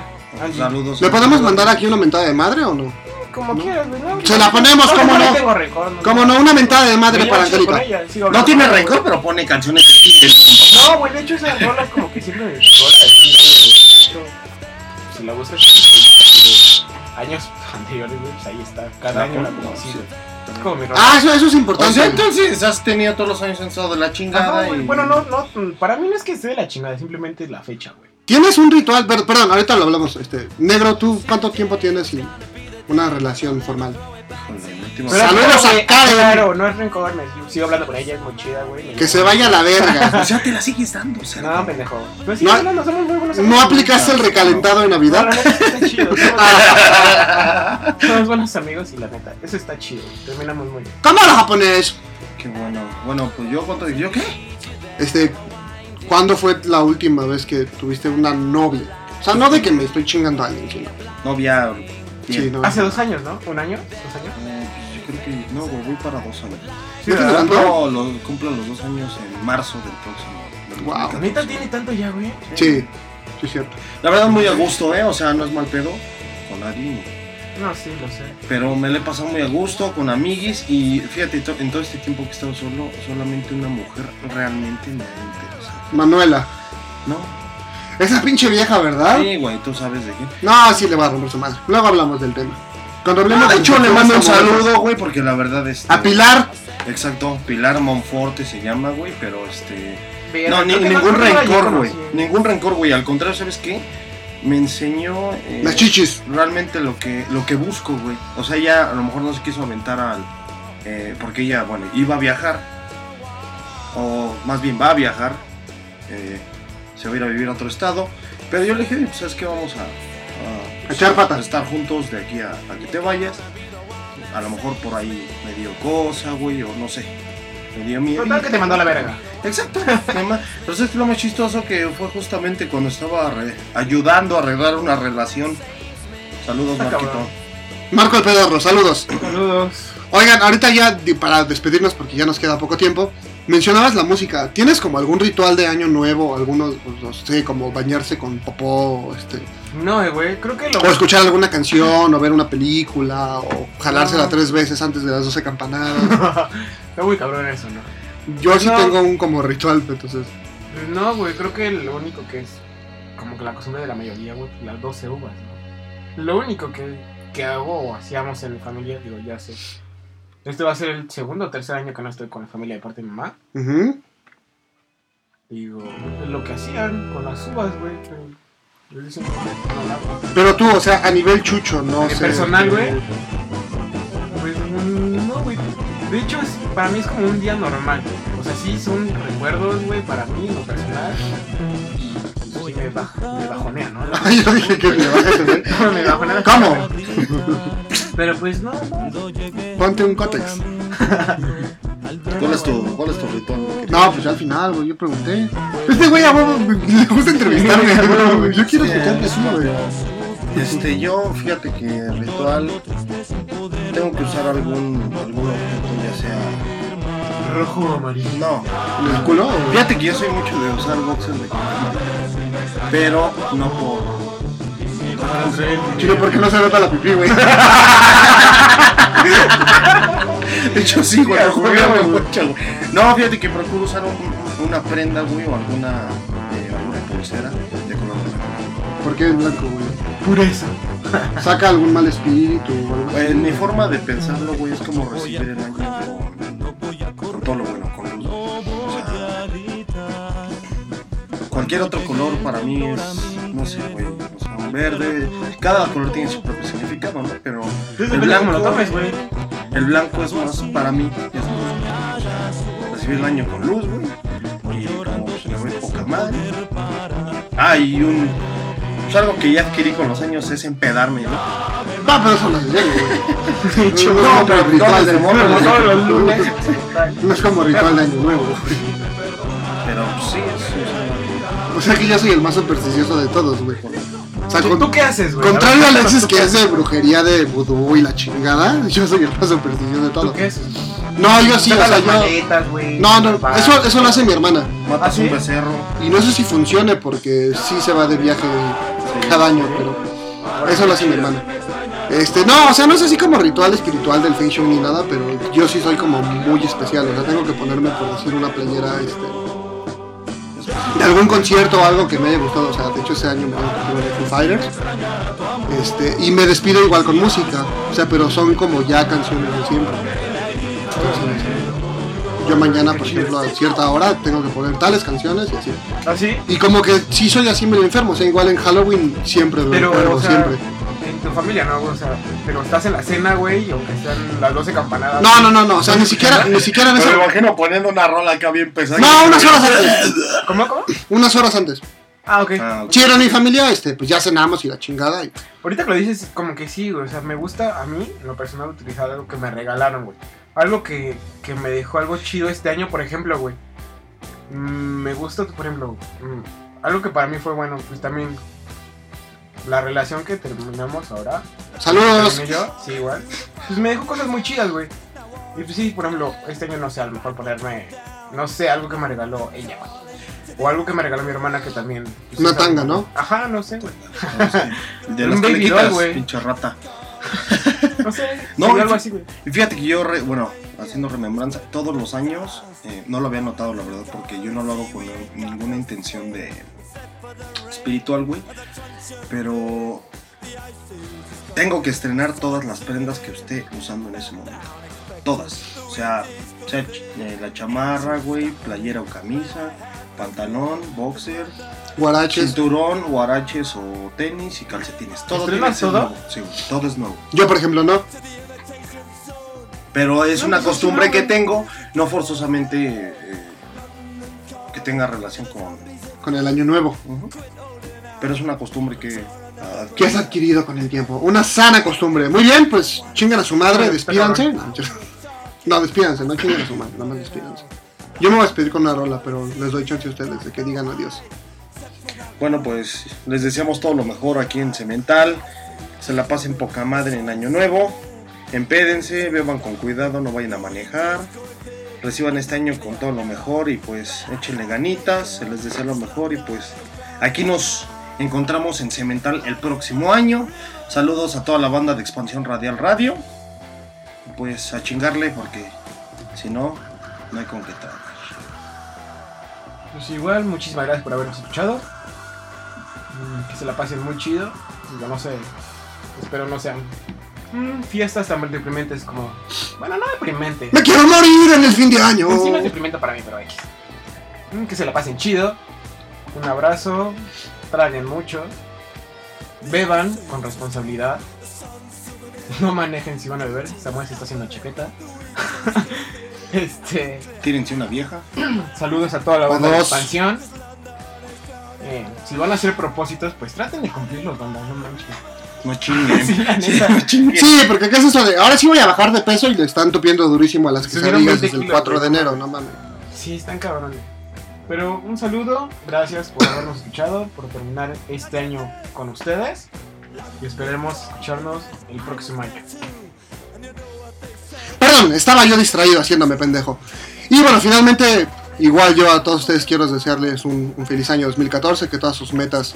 Speaker 2: Saludos.
Speaker 4: ¿Le podemos mandar aquí una mentada de madre o no?
Speaker 3: Como quieras, güey. ¿no?
Speaker 4: Se la ponemos,
Speaker 3: No,
Speaker 4: ¿cómo
Speaker 3: no le
Speaker 4: no?
Speaker 3: tengo rencor, no.
Speaker 4: Como no, una mentada de madre para Angélica.
Speaker 2: No tiene rencor, pero pone canciones que
Speaker 3: No, güey, de hecho esa rola es como que siempre me. Si la buscas así de años anteriores, güey, pues ahí está. Cada
Speaker 2: Ah,
Speaker 3: año
Speaker 2: sí.
Speaker 3: Es como mi rola.
Speaker 4: Ah, eso, eso es
Speaker 2: O
Speaker 4: importante.
Speaker 2: sea, entonces has tenido todos los años en estado de la chingada
Speaker 3: Ajá, güey.
Speaker 2: y...
Speaker 3: Bueno, no, no, para mí no es que esté de la chingada, simplemente es la fecha, güey.
Speaker 4: Tienes un ritual, per- perdón, ahorita lo hablamos. Este, negro, ¿tú cuánto tiempo tienes sin una relación formal?
Speaker 2: Híjole, el último-
Speaker 4: Pero- Saludos a Karen.
Speaker 3: Claro, no es rencor, me sigo hablando con ella, es muy chida, güey.
Speaker 4: Que se vaya a la verga.
Speaker 2: O sea, te la sigues dando, o sea.
Speaker 3: No, pendejo. Pues sí,
Speaker 4: No-
Speaker 3: no, no, somos muy buenos
Speaker 4: ¿No
Speaker 3: amigos.
Speaker 4: aplicaste el recalentado de
Speaker 3: No,
Speaker 4: Navidad?
Speaker 3: la neta está chido. Somos, buenos amigos y la neta, eso está chido. Terminamos muy bien.
Speaker 4: ¿Cómo lo japonés?
Speaker 2: Qué bueno. Bueno, pues yo, ¿cuánto? ¿Yo qué?
Speaker 4: Este, ¿cuándo fue la última vez que tuviste una novia? O sea, no de que me estoy chingando a alguien, sino.
Speaker 2: Novia.
Speaker 4: Sí, no.
Speaker 3: Hace dos años, ¿no? ¿Un año? ¿Dos años?
Speaker 2: Creo que. No, güey, voy para dos años.
Speaker 3: Sí,
Speaker 4: ¿No
Speaker 2: lo, cumplo los dos años en marzo del próximo. del
Speaker 4: Wow.
Speaker 2: 2014.
Speaker 3: ¿Neta tiene tanto ya, güey?
Speaker 4: Sí, sí, es cierto.
Speaker 2: La verdad, muy a gusto, ¿eh? O sea, no es mal pedo con nadie.
Speaker 3: No, sí, lo sé.
Speaker 2: Pero me le he pasado muy a gusto con amiguis. Y fíjate, to- en todo este tiempo que he estado solo, solamente una mujer realmente me ha interesado.
Speaker 4: Manuela.
Speaker 2: ¿No?
Speaker 4: Esa pinche vieja, ¿verdad?
Speaker 2: Sí, güey, tú sabes de quién.
Speaker 4: No, sí le va a romper su madre. Luego hablamos del tema. Cuando hablemos
Speaker 2: de hecho, le mando un saludo, güey, porque la verdad es.
Speaker 4: A Pilar.
Speaker 2: Exacto, Pilar Monforte se llama, güey, pero este. No, ni- ningún
Speaker 3: no-
Speaker 2: rencor, güey. Ningún rencor, güey. Al contrario, ¿sabes qué? Me enseñó. eh,
Speaker 4: Las chichis.
Speaker 2: realmente lo que, lo que busco, güey. O sea, ella a lo mejor no se quiso aventar al. eh, porque ella, bueno, iba a viajar. O más bien va a viajar. eh, se va a ir a vivir a otro estado. Pero yo le dije, pues, ¿sabes qué? Vamos a.
Speaker 4: echar pata.
Speaker 2: a estar juntos de aquí a, a que te vayas. A lo mejor por ahí me dio cosa, güey, o no sé. Me dio miedo.
Speaker 3: Total que te mandó a la verga.
Speaker 2: Exacto. Además, Pero es lo más chistoso que fue justamente cuando estaba ayudando a arreglar una relación. Saludos,
Speaker 3: Está
Speaker 2: Marquito.
Speaker 3: cabrón.
Speaker 4: Marco el Pedorro, saludos.
Speaker 3: Saludos.
Speaker 4: Oigan, ahorita ya para despedirnos porque ya nos queda poco tiempo. Mencionabas la música. ¿Tienes como algún ritual de año nuevo? Algunos, pues, no sé, como bañarse con popó, este,
Speaker 3: No, eh, güey, creo que lo.
Speaker 4: o escuchar alguna canción, o ver una película, o jalársela
Speaker 3: No.
Speaker 4: tres veces antes de las 12 campanadas.
Speaker 3: Está muy cabrón eso, ¿no?
Speaker 4: Yo sí
Speaker 3: No.
Speaker 4: tengo un como ritual, entonces.
Speaker 3: No, güey, creo que lo único que es. Como que la costumbre de la mayoría, güey, las 12 uvas, ¿no? Lo único que, que hago o hacíamos en mi familia, digo, ya sé. Este va a ser el segundo o tercer año que no estoy con la familia de parte de mi mamá.
Speaker 4: Ujú.
Speaker 3: Digo, lo que hacían con las uvas, güey.
Speaker 4: Pero tú, o sea, a nivel chucho, no
Speaker 3: ¿De
Speaker 4: sé.
Speaker 3: personal, güey? Pues no, güey. De hecho, es, para mí es como un día normal. O sea, sí son recuerdos, güey, para mí, lo personal. Baj- me bajonea, ¿no?
Speaker 4: Ay, yo dije que me güey.
Speaker 3: me bajonea.
Speaker 4: ¿Cómo?
Speaker 3: Pero pues no, no.
Speaker 4: Ponte un cótex.
Speaker 2: ¿Cuál es tu, cuál es tu?
Speaker 4: No, pues ya al final, güey, yo pregunté. Este güey a huevo le gusta entrevistarme, güey. Yo quiero
Speaker 2: Sí,
Speaker 4: escucharte así, güey.
Speaker 2: Este, yo, fíjate que el ritual tengo que usar algún, algún objeto, ya sea.
Speaker 3: Rojo o amarillo.
Speaker 2: No,
Speaker 4: ¿En el culo?
Speaker 2: fíjate que yo soy mucho de usar boxes de pero no por.
Speaker 4: Chile, ¿por qué no se nota la pipí, güey?
Speaker 2: De hecho, sí, güey. No, fíjate que procuro usar un- una prenda, güey, o alguna, eh, alguna pulsera de color blanco.
Speaker 4: ¿Por qué es blanco, güey?
Speaker 3: Pureza.
Speaker 4: ¿Saca algún mal espíritu o algo así?
Speaker 2: En mi forma de pensarlo, güey, es como recibir el año con, con todo lo bueno, cualquier otro color para mí es, no sé, güey, o sea, verde. Cada color tiene su propio significado, ¿no? Pero el
Speaker 3: cómo lo
Speaker 2: blanco,
Speaker 3: tomes, güey.
Speaker 2: el blanco es más para mí. es más, recibir el año con luz, güey. Y como pues, me voy poca madre. Ah, y un. pues, algo que ya adquirí con los años es empedarme, ¿no?
Speaker 4: No, pero eso no es güey.
Speaker 2: No, pero
Speaker 4: ritual de
Speaker 3: todos los lunes.
Speaker 4: No es como ritual de año nuevo, güey.
Speaker 2: Pero pues, sí, es.
Speaker 4: O sea que yo soy el más supersticioso de todos, güey. O sea, con-
Speaker 3: ¿Tú qué haces, güey?
Speaker 4: contrario a Alexis
Speaker 3: ¿tú
Speaker 4: que de brujería de vudú y la chingada, yo soy el más supersticioso de
Speaker 3: ¿Tú
Speaker 4: todos.
Speaker 3: qué haces?
Speaker 4: No, yo sí, o sea,
Speaker 3: las
Speaker 4: yo...
Speaker 3: maletas.
Speaker 4: No, no, eso, eso lo hace mi hermana.
Speaker 2: Matas
Speaker 3: ¿Ah, sí?
Speaker 2: un becerro.
Speaker 4: Y no sé si funcione porque sí se va de viaje cada año, pero eso lo hace mi hermana. Este, no, o sea, no es así como ritual espiritual del Feng Shui ni nada, pero yo sí soy como muy especial. O sea, tengo que ponerme, por decir, una playera este, de algún concierto o algo que me haya gustado. O sea, de hecho, ese año me voy a Foo Fighters. Este, y me despido igual con música. O sea, pero son como ya canciones de siempre. Entonces, yo mañana, por ejemplo, a cierta hora tengo que poner tales canciones y así.
Speaker 3: ¿Ah, sí?
Speaker 4: Y como que sí soy así medio enfermo, o sea, igual en Halloween siempre me
Speaker 3: Pero,
Speaker 4: enfermo,
Speaker 3: o sea,
Speaker 4: siempre.
Speaker 3: En tu familia, ¿no? O sea, pero estás en la cena, güey, aunque sean las 12 campanadas.
Speaker 4: No, no, no, no, o sea, ni siquiera, ni siquiera en
Speaker 2: Me imagino poniendo una rola acá bien pesada.
Speaker 4: No, unas horas antes,
Speaker 3: ¿Cómo, cómo?
Speaker 4: unas horas antes.
Speaker 3: Ah, ok.
Speaker 2: Ah, ok.
Speaker 4: Sí, era mi familia, este, pues ya cenamos y la chingada. Y...
Speaker 3: Ahorita que lo dices, como que sí, güey. O sea, me gusta a mí, en lo personal, utilizar algo que me regalaron, güey. Algo que, que me dejó algo chido este año, por ejemplo, güey. Mm, me gusta, por ejemplo, mm, algo que para mí fue bueno, pues también la relación que terminamos ahora.
Speaker 4: Saludos.
Speaker 3: yo, sí, igual. Pues me dejó cosas muy chidas, güey. Y pues sí, por ejemplo, este año no sé, a lo mejor ponerme, no sé, algo que me regaló ella, güey. O algo que me regaló mi hermana que también. pues,
Speaker 4: Una tanga, ¿no?
Speaker 3: Ajá, no sé, güey.
Speaker 2: De
Speaker 3: Un
Speaker 2: las
Speaker 3: güey.
Speaker 2: pinche rata.
Speaker 3: No sé,
Speaker 2: No,
Speaker 3: algo así, güey.
Speaker 2: Y fíjate que yo, re- bueno, haciendo remembranza, todos los años, eh, no lo había notado, la verdad, porque yo no lo hago con ninguna intención de espiritual, güey. Pero tengo que estrenar todas las prendas que esté usando en ese momento. Todas. O sea, o sea, ch- la chamarra, güey, playera o camisa, pantalón, boxer,
Speaker 4: Guaraches.
Speaker 2: cinturón, guaraches o tenis y calcetines. Todo tiene que
Speaker 3: ¿Estrenas
Speaker 2: ser
Speaker 3: todo?
Speaker 2: nuevo. Sí, todo es nuevo.
Speaker 4: Yo, por ejemplo, no.
Speaker 2: Pero es
Speaker 3: No,
Speaker 2: una
Speaker 3: pues, es
Speaker 2: costumbre que tengo, no forzosamente eh, que tenga relación con...
Speaker 4: Con el año nuevo.
Speaker 2: Ujú. Pero es una costumbre que... ah,
Speaker 4: ¿Qué has adquirido con el tiempo? Una sana costumbre. Muy bien, pues chingan a su madre, despídanse. No, No, despídanse, no chinguen a su madre, nada más despídanse. Yo me voy a despedir con una rola, pero les doy chance a ustedes de que digan adiós.
Speaker 2: Bueno, pues les deseamos todo lo mejor aquí en Cemental. Se la pasen poca madre en Año Nuevo. Empédense, beban con cuidado, no vayan a manejar. Reciban este año con todo lo mejor y pues échenle ganitas. Se les desea lo mejor y pues aquí nos encontramos en Cemental el próximo año. Saludos a toda la banda de Expansión Radial Radio. Pues a chingarle porque si no, no hay con qué trabajar.
Speaker 3: Pues igual, muchísimas gracias por habernos escuchado. Mm, Que se la pasen muy chido. Digo, no sé. Espero no sean mm, fiestas tan deprimentes como. Bueno, no deprimente.
Speaker 4: ¡Me quiero morir en el fin de año!
Speaker 3: Sí, no es deprimente para mí, pero X. Mm, Que se la pasen chido. Un abrazo. Traguen mucho. Beban con responsabilidad. No manejen si van a beber. Samuel se está haciendo chaqueta. este.
Speaker 2: Tírense una vieja.
Speaker 3: Saludos a toda la banda de expansión. Eh, si van a hacer propósitos, pues traten de cumplirlos, banda, no manches.
Speaker 2: No chinguen.
Speaker 3: Sí, la neta.
Speaker 2: no chinguen.
Speaker 4: Sí, porque ¿qué es eso de ahora sí voy a bajar de peso y le están tupiendo durísimo a las quesadillas
Speaker 3: 20
Speaker 4: desde el
Speaker 3: kilos,
Speaker 4: 4 de enero, no mames.
Speaker 3: Sí, están cabrones. Pero un saludo, gracias por habernos escuchado, por terminar este año con ustedes. Y esperemos escucharnos el próximo año.
Speaker 4: Perdón, estaba yo distraído haciéndome pendejo. Y bueno, finalmente, igual yo a todos ustedes quiero desearles un, feliz año 2014, que todas sus metas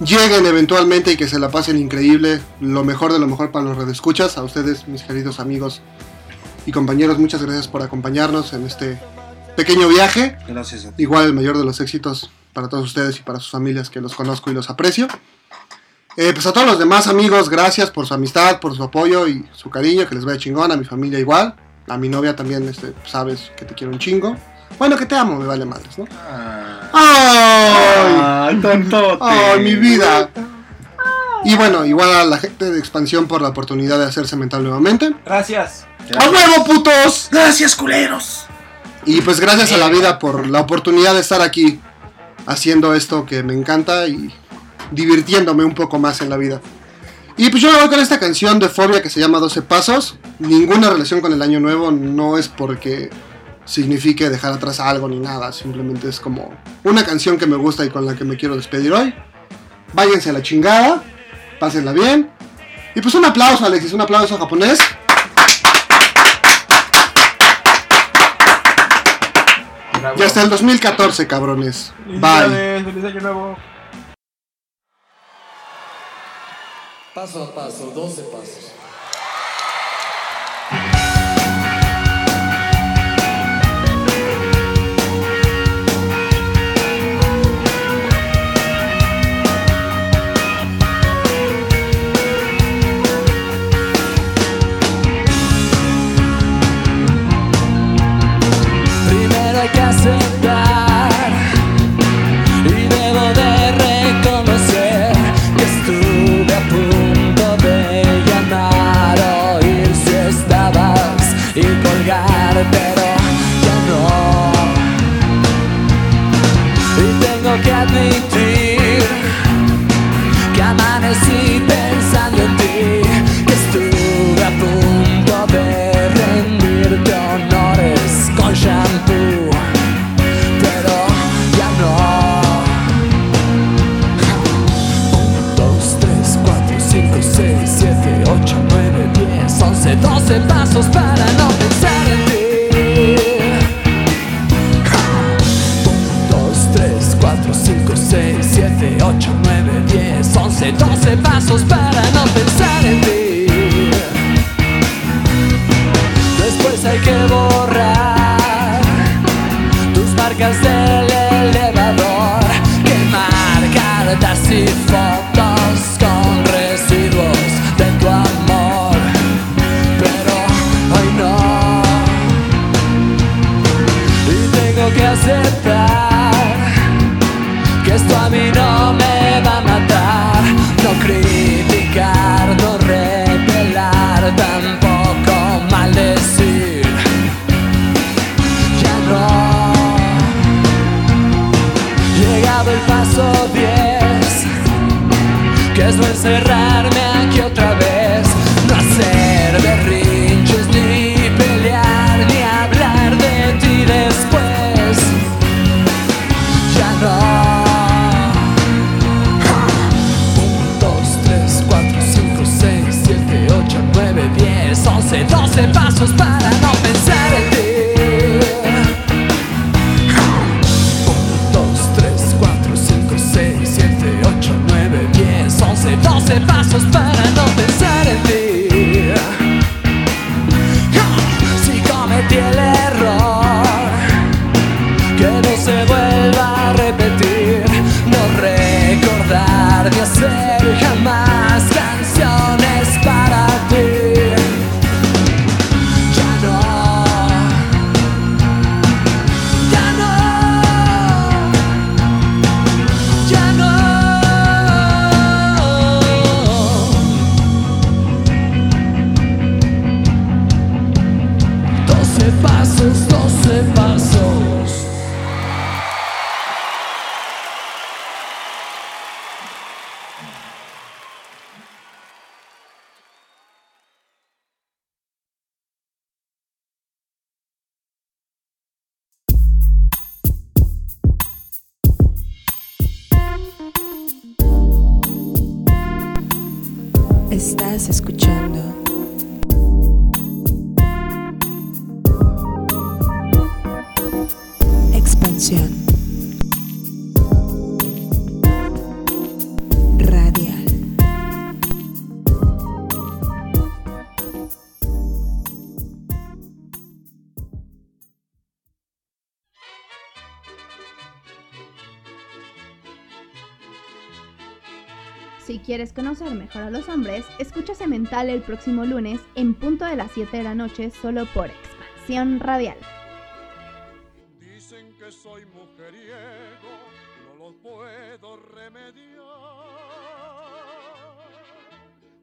Speaker 4: lleguen eventualmente y que se la pasen increíble, lo mejor de lo mejor para los redescuchas, a ustedes, mis queridos amigos y compañeros, muchas gracias por acompañarnos en este pequeño viaje.
Speaker 2: Gracias a ti.
Speaker 4: Igual el mayor de los éxitos para todos ustedes y para sus familias que los conozco y los aprecio. Eh, pues a todos los demás amigos, gracias por su amistad, por su apoyo y su cariño, que les vaya chingón, a mi familia igual, a mi novia también, este, sabes que te quiero un chingo. Bueno, que te amo, me vale madres, ¿no? ¡Ay!
Speaker 2: Ay, tontote.
Speaker 4: ¡Ay, mi vida! Y bueno, igual a la gente de Expansión por la oportunidad de hacerse mental nuevamente.
Speaker 3: Gracias.
Speaker 4: ¡A huevo, putos!
Speaker 2: Gracias, culeros.
Speaker 4: Y pues gracias a la vida por la oportunidad de estar aquí haciendo esto que me encanta y divirtiéndome un poco más en la vida. Y pues yo me voy con esta canción de Fobia que se llama 12 Pasos. Ninguna relación con el año nuevo, no es porque signifique dejar atrás algo ni nada, simplemente es como una canción que me gusta y con la que me quiero despedir hoy. Váyanse a la chingada, pásenla bien. Y pues un aplauso, Alexis, un aplauso japonés.
Speaker 3: Bravo.
Speaker 4: Y hasta el 2014, cabrones. Bye.
Speaker 3: Feliz año nuevo.
Speaker 7: Paso a paso, 12 pasos.
Speaker 1: Primero hay 12 pasos para no pensar en ti. 1, 2, 3, 4, 5, 6, 7, 8, 9, 10, 11, 12 pasos para no pensar en ti.
Speaker 8: Quieres conocer mejor a los hombres, escucha Cemental el próximo lunes en punto de las 7 de la noche solo por Expansión Radial.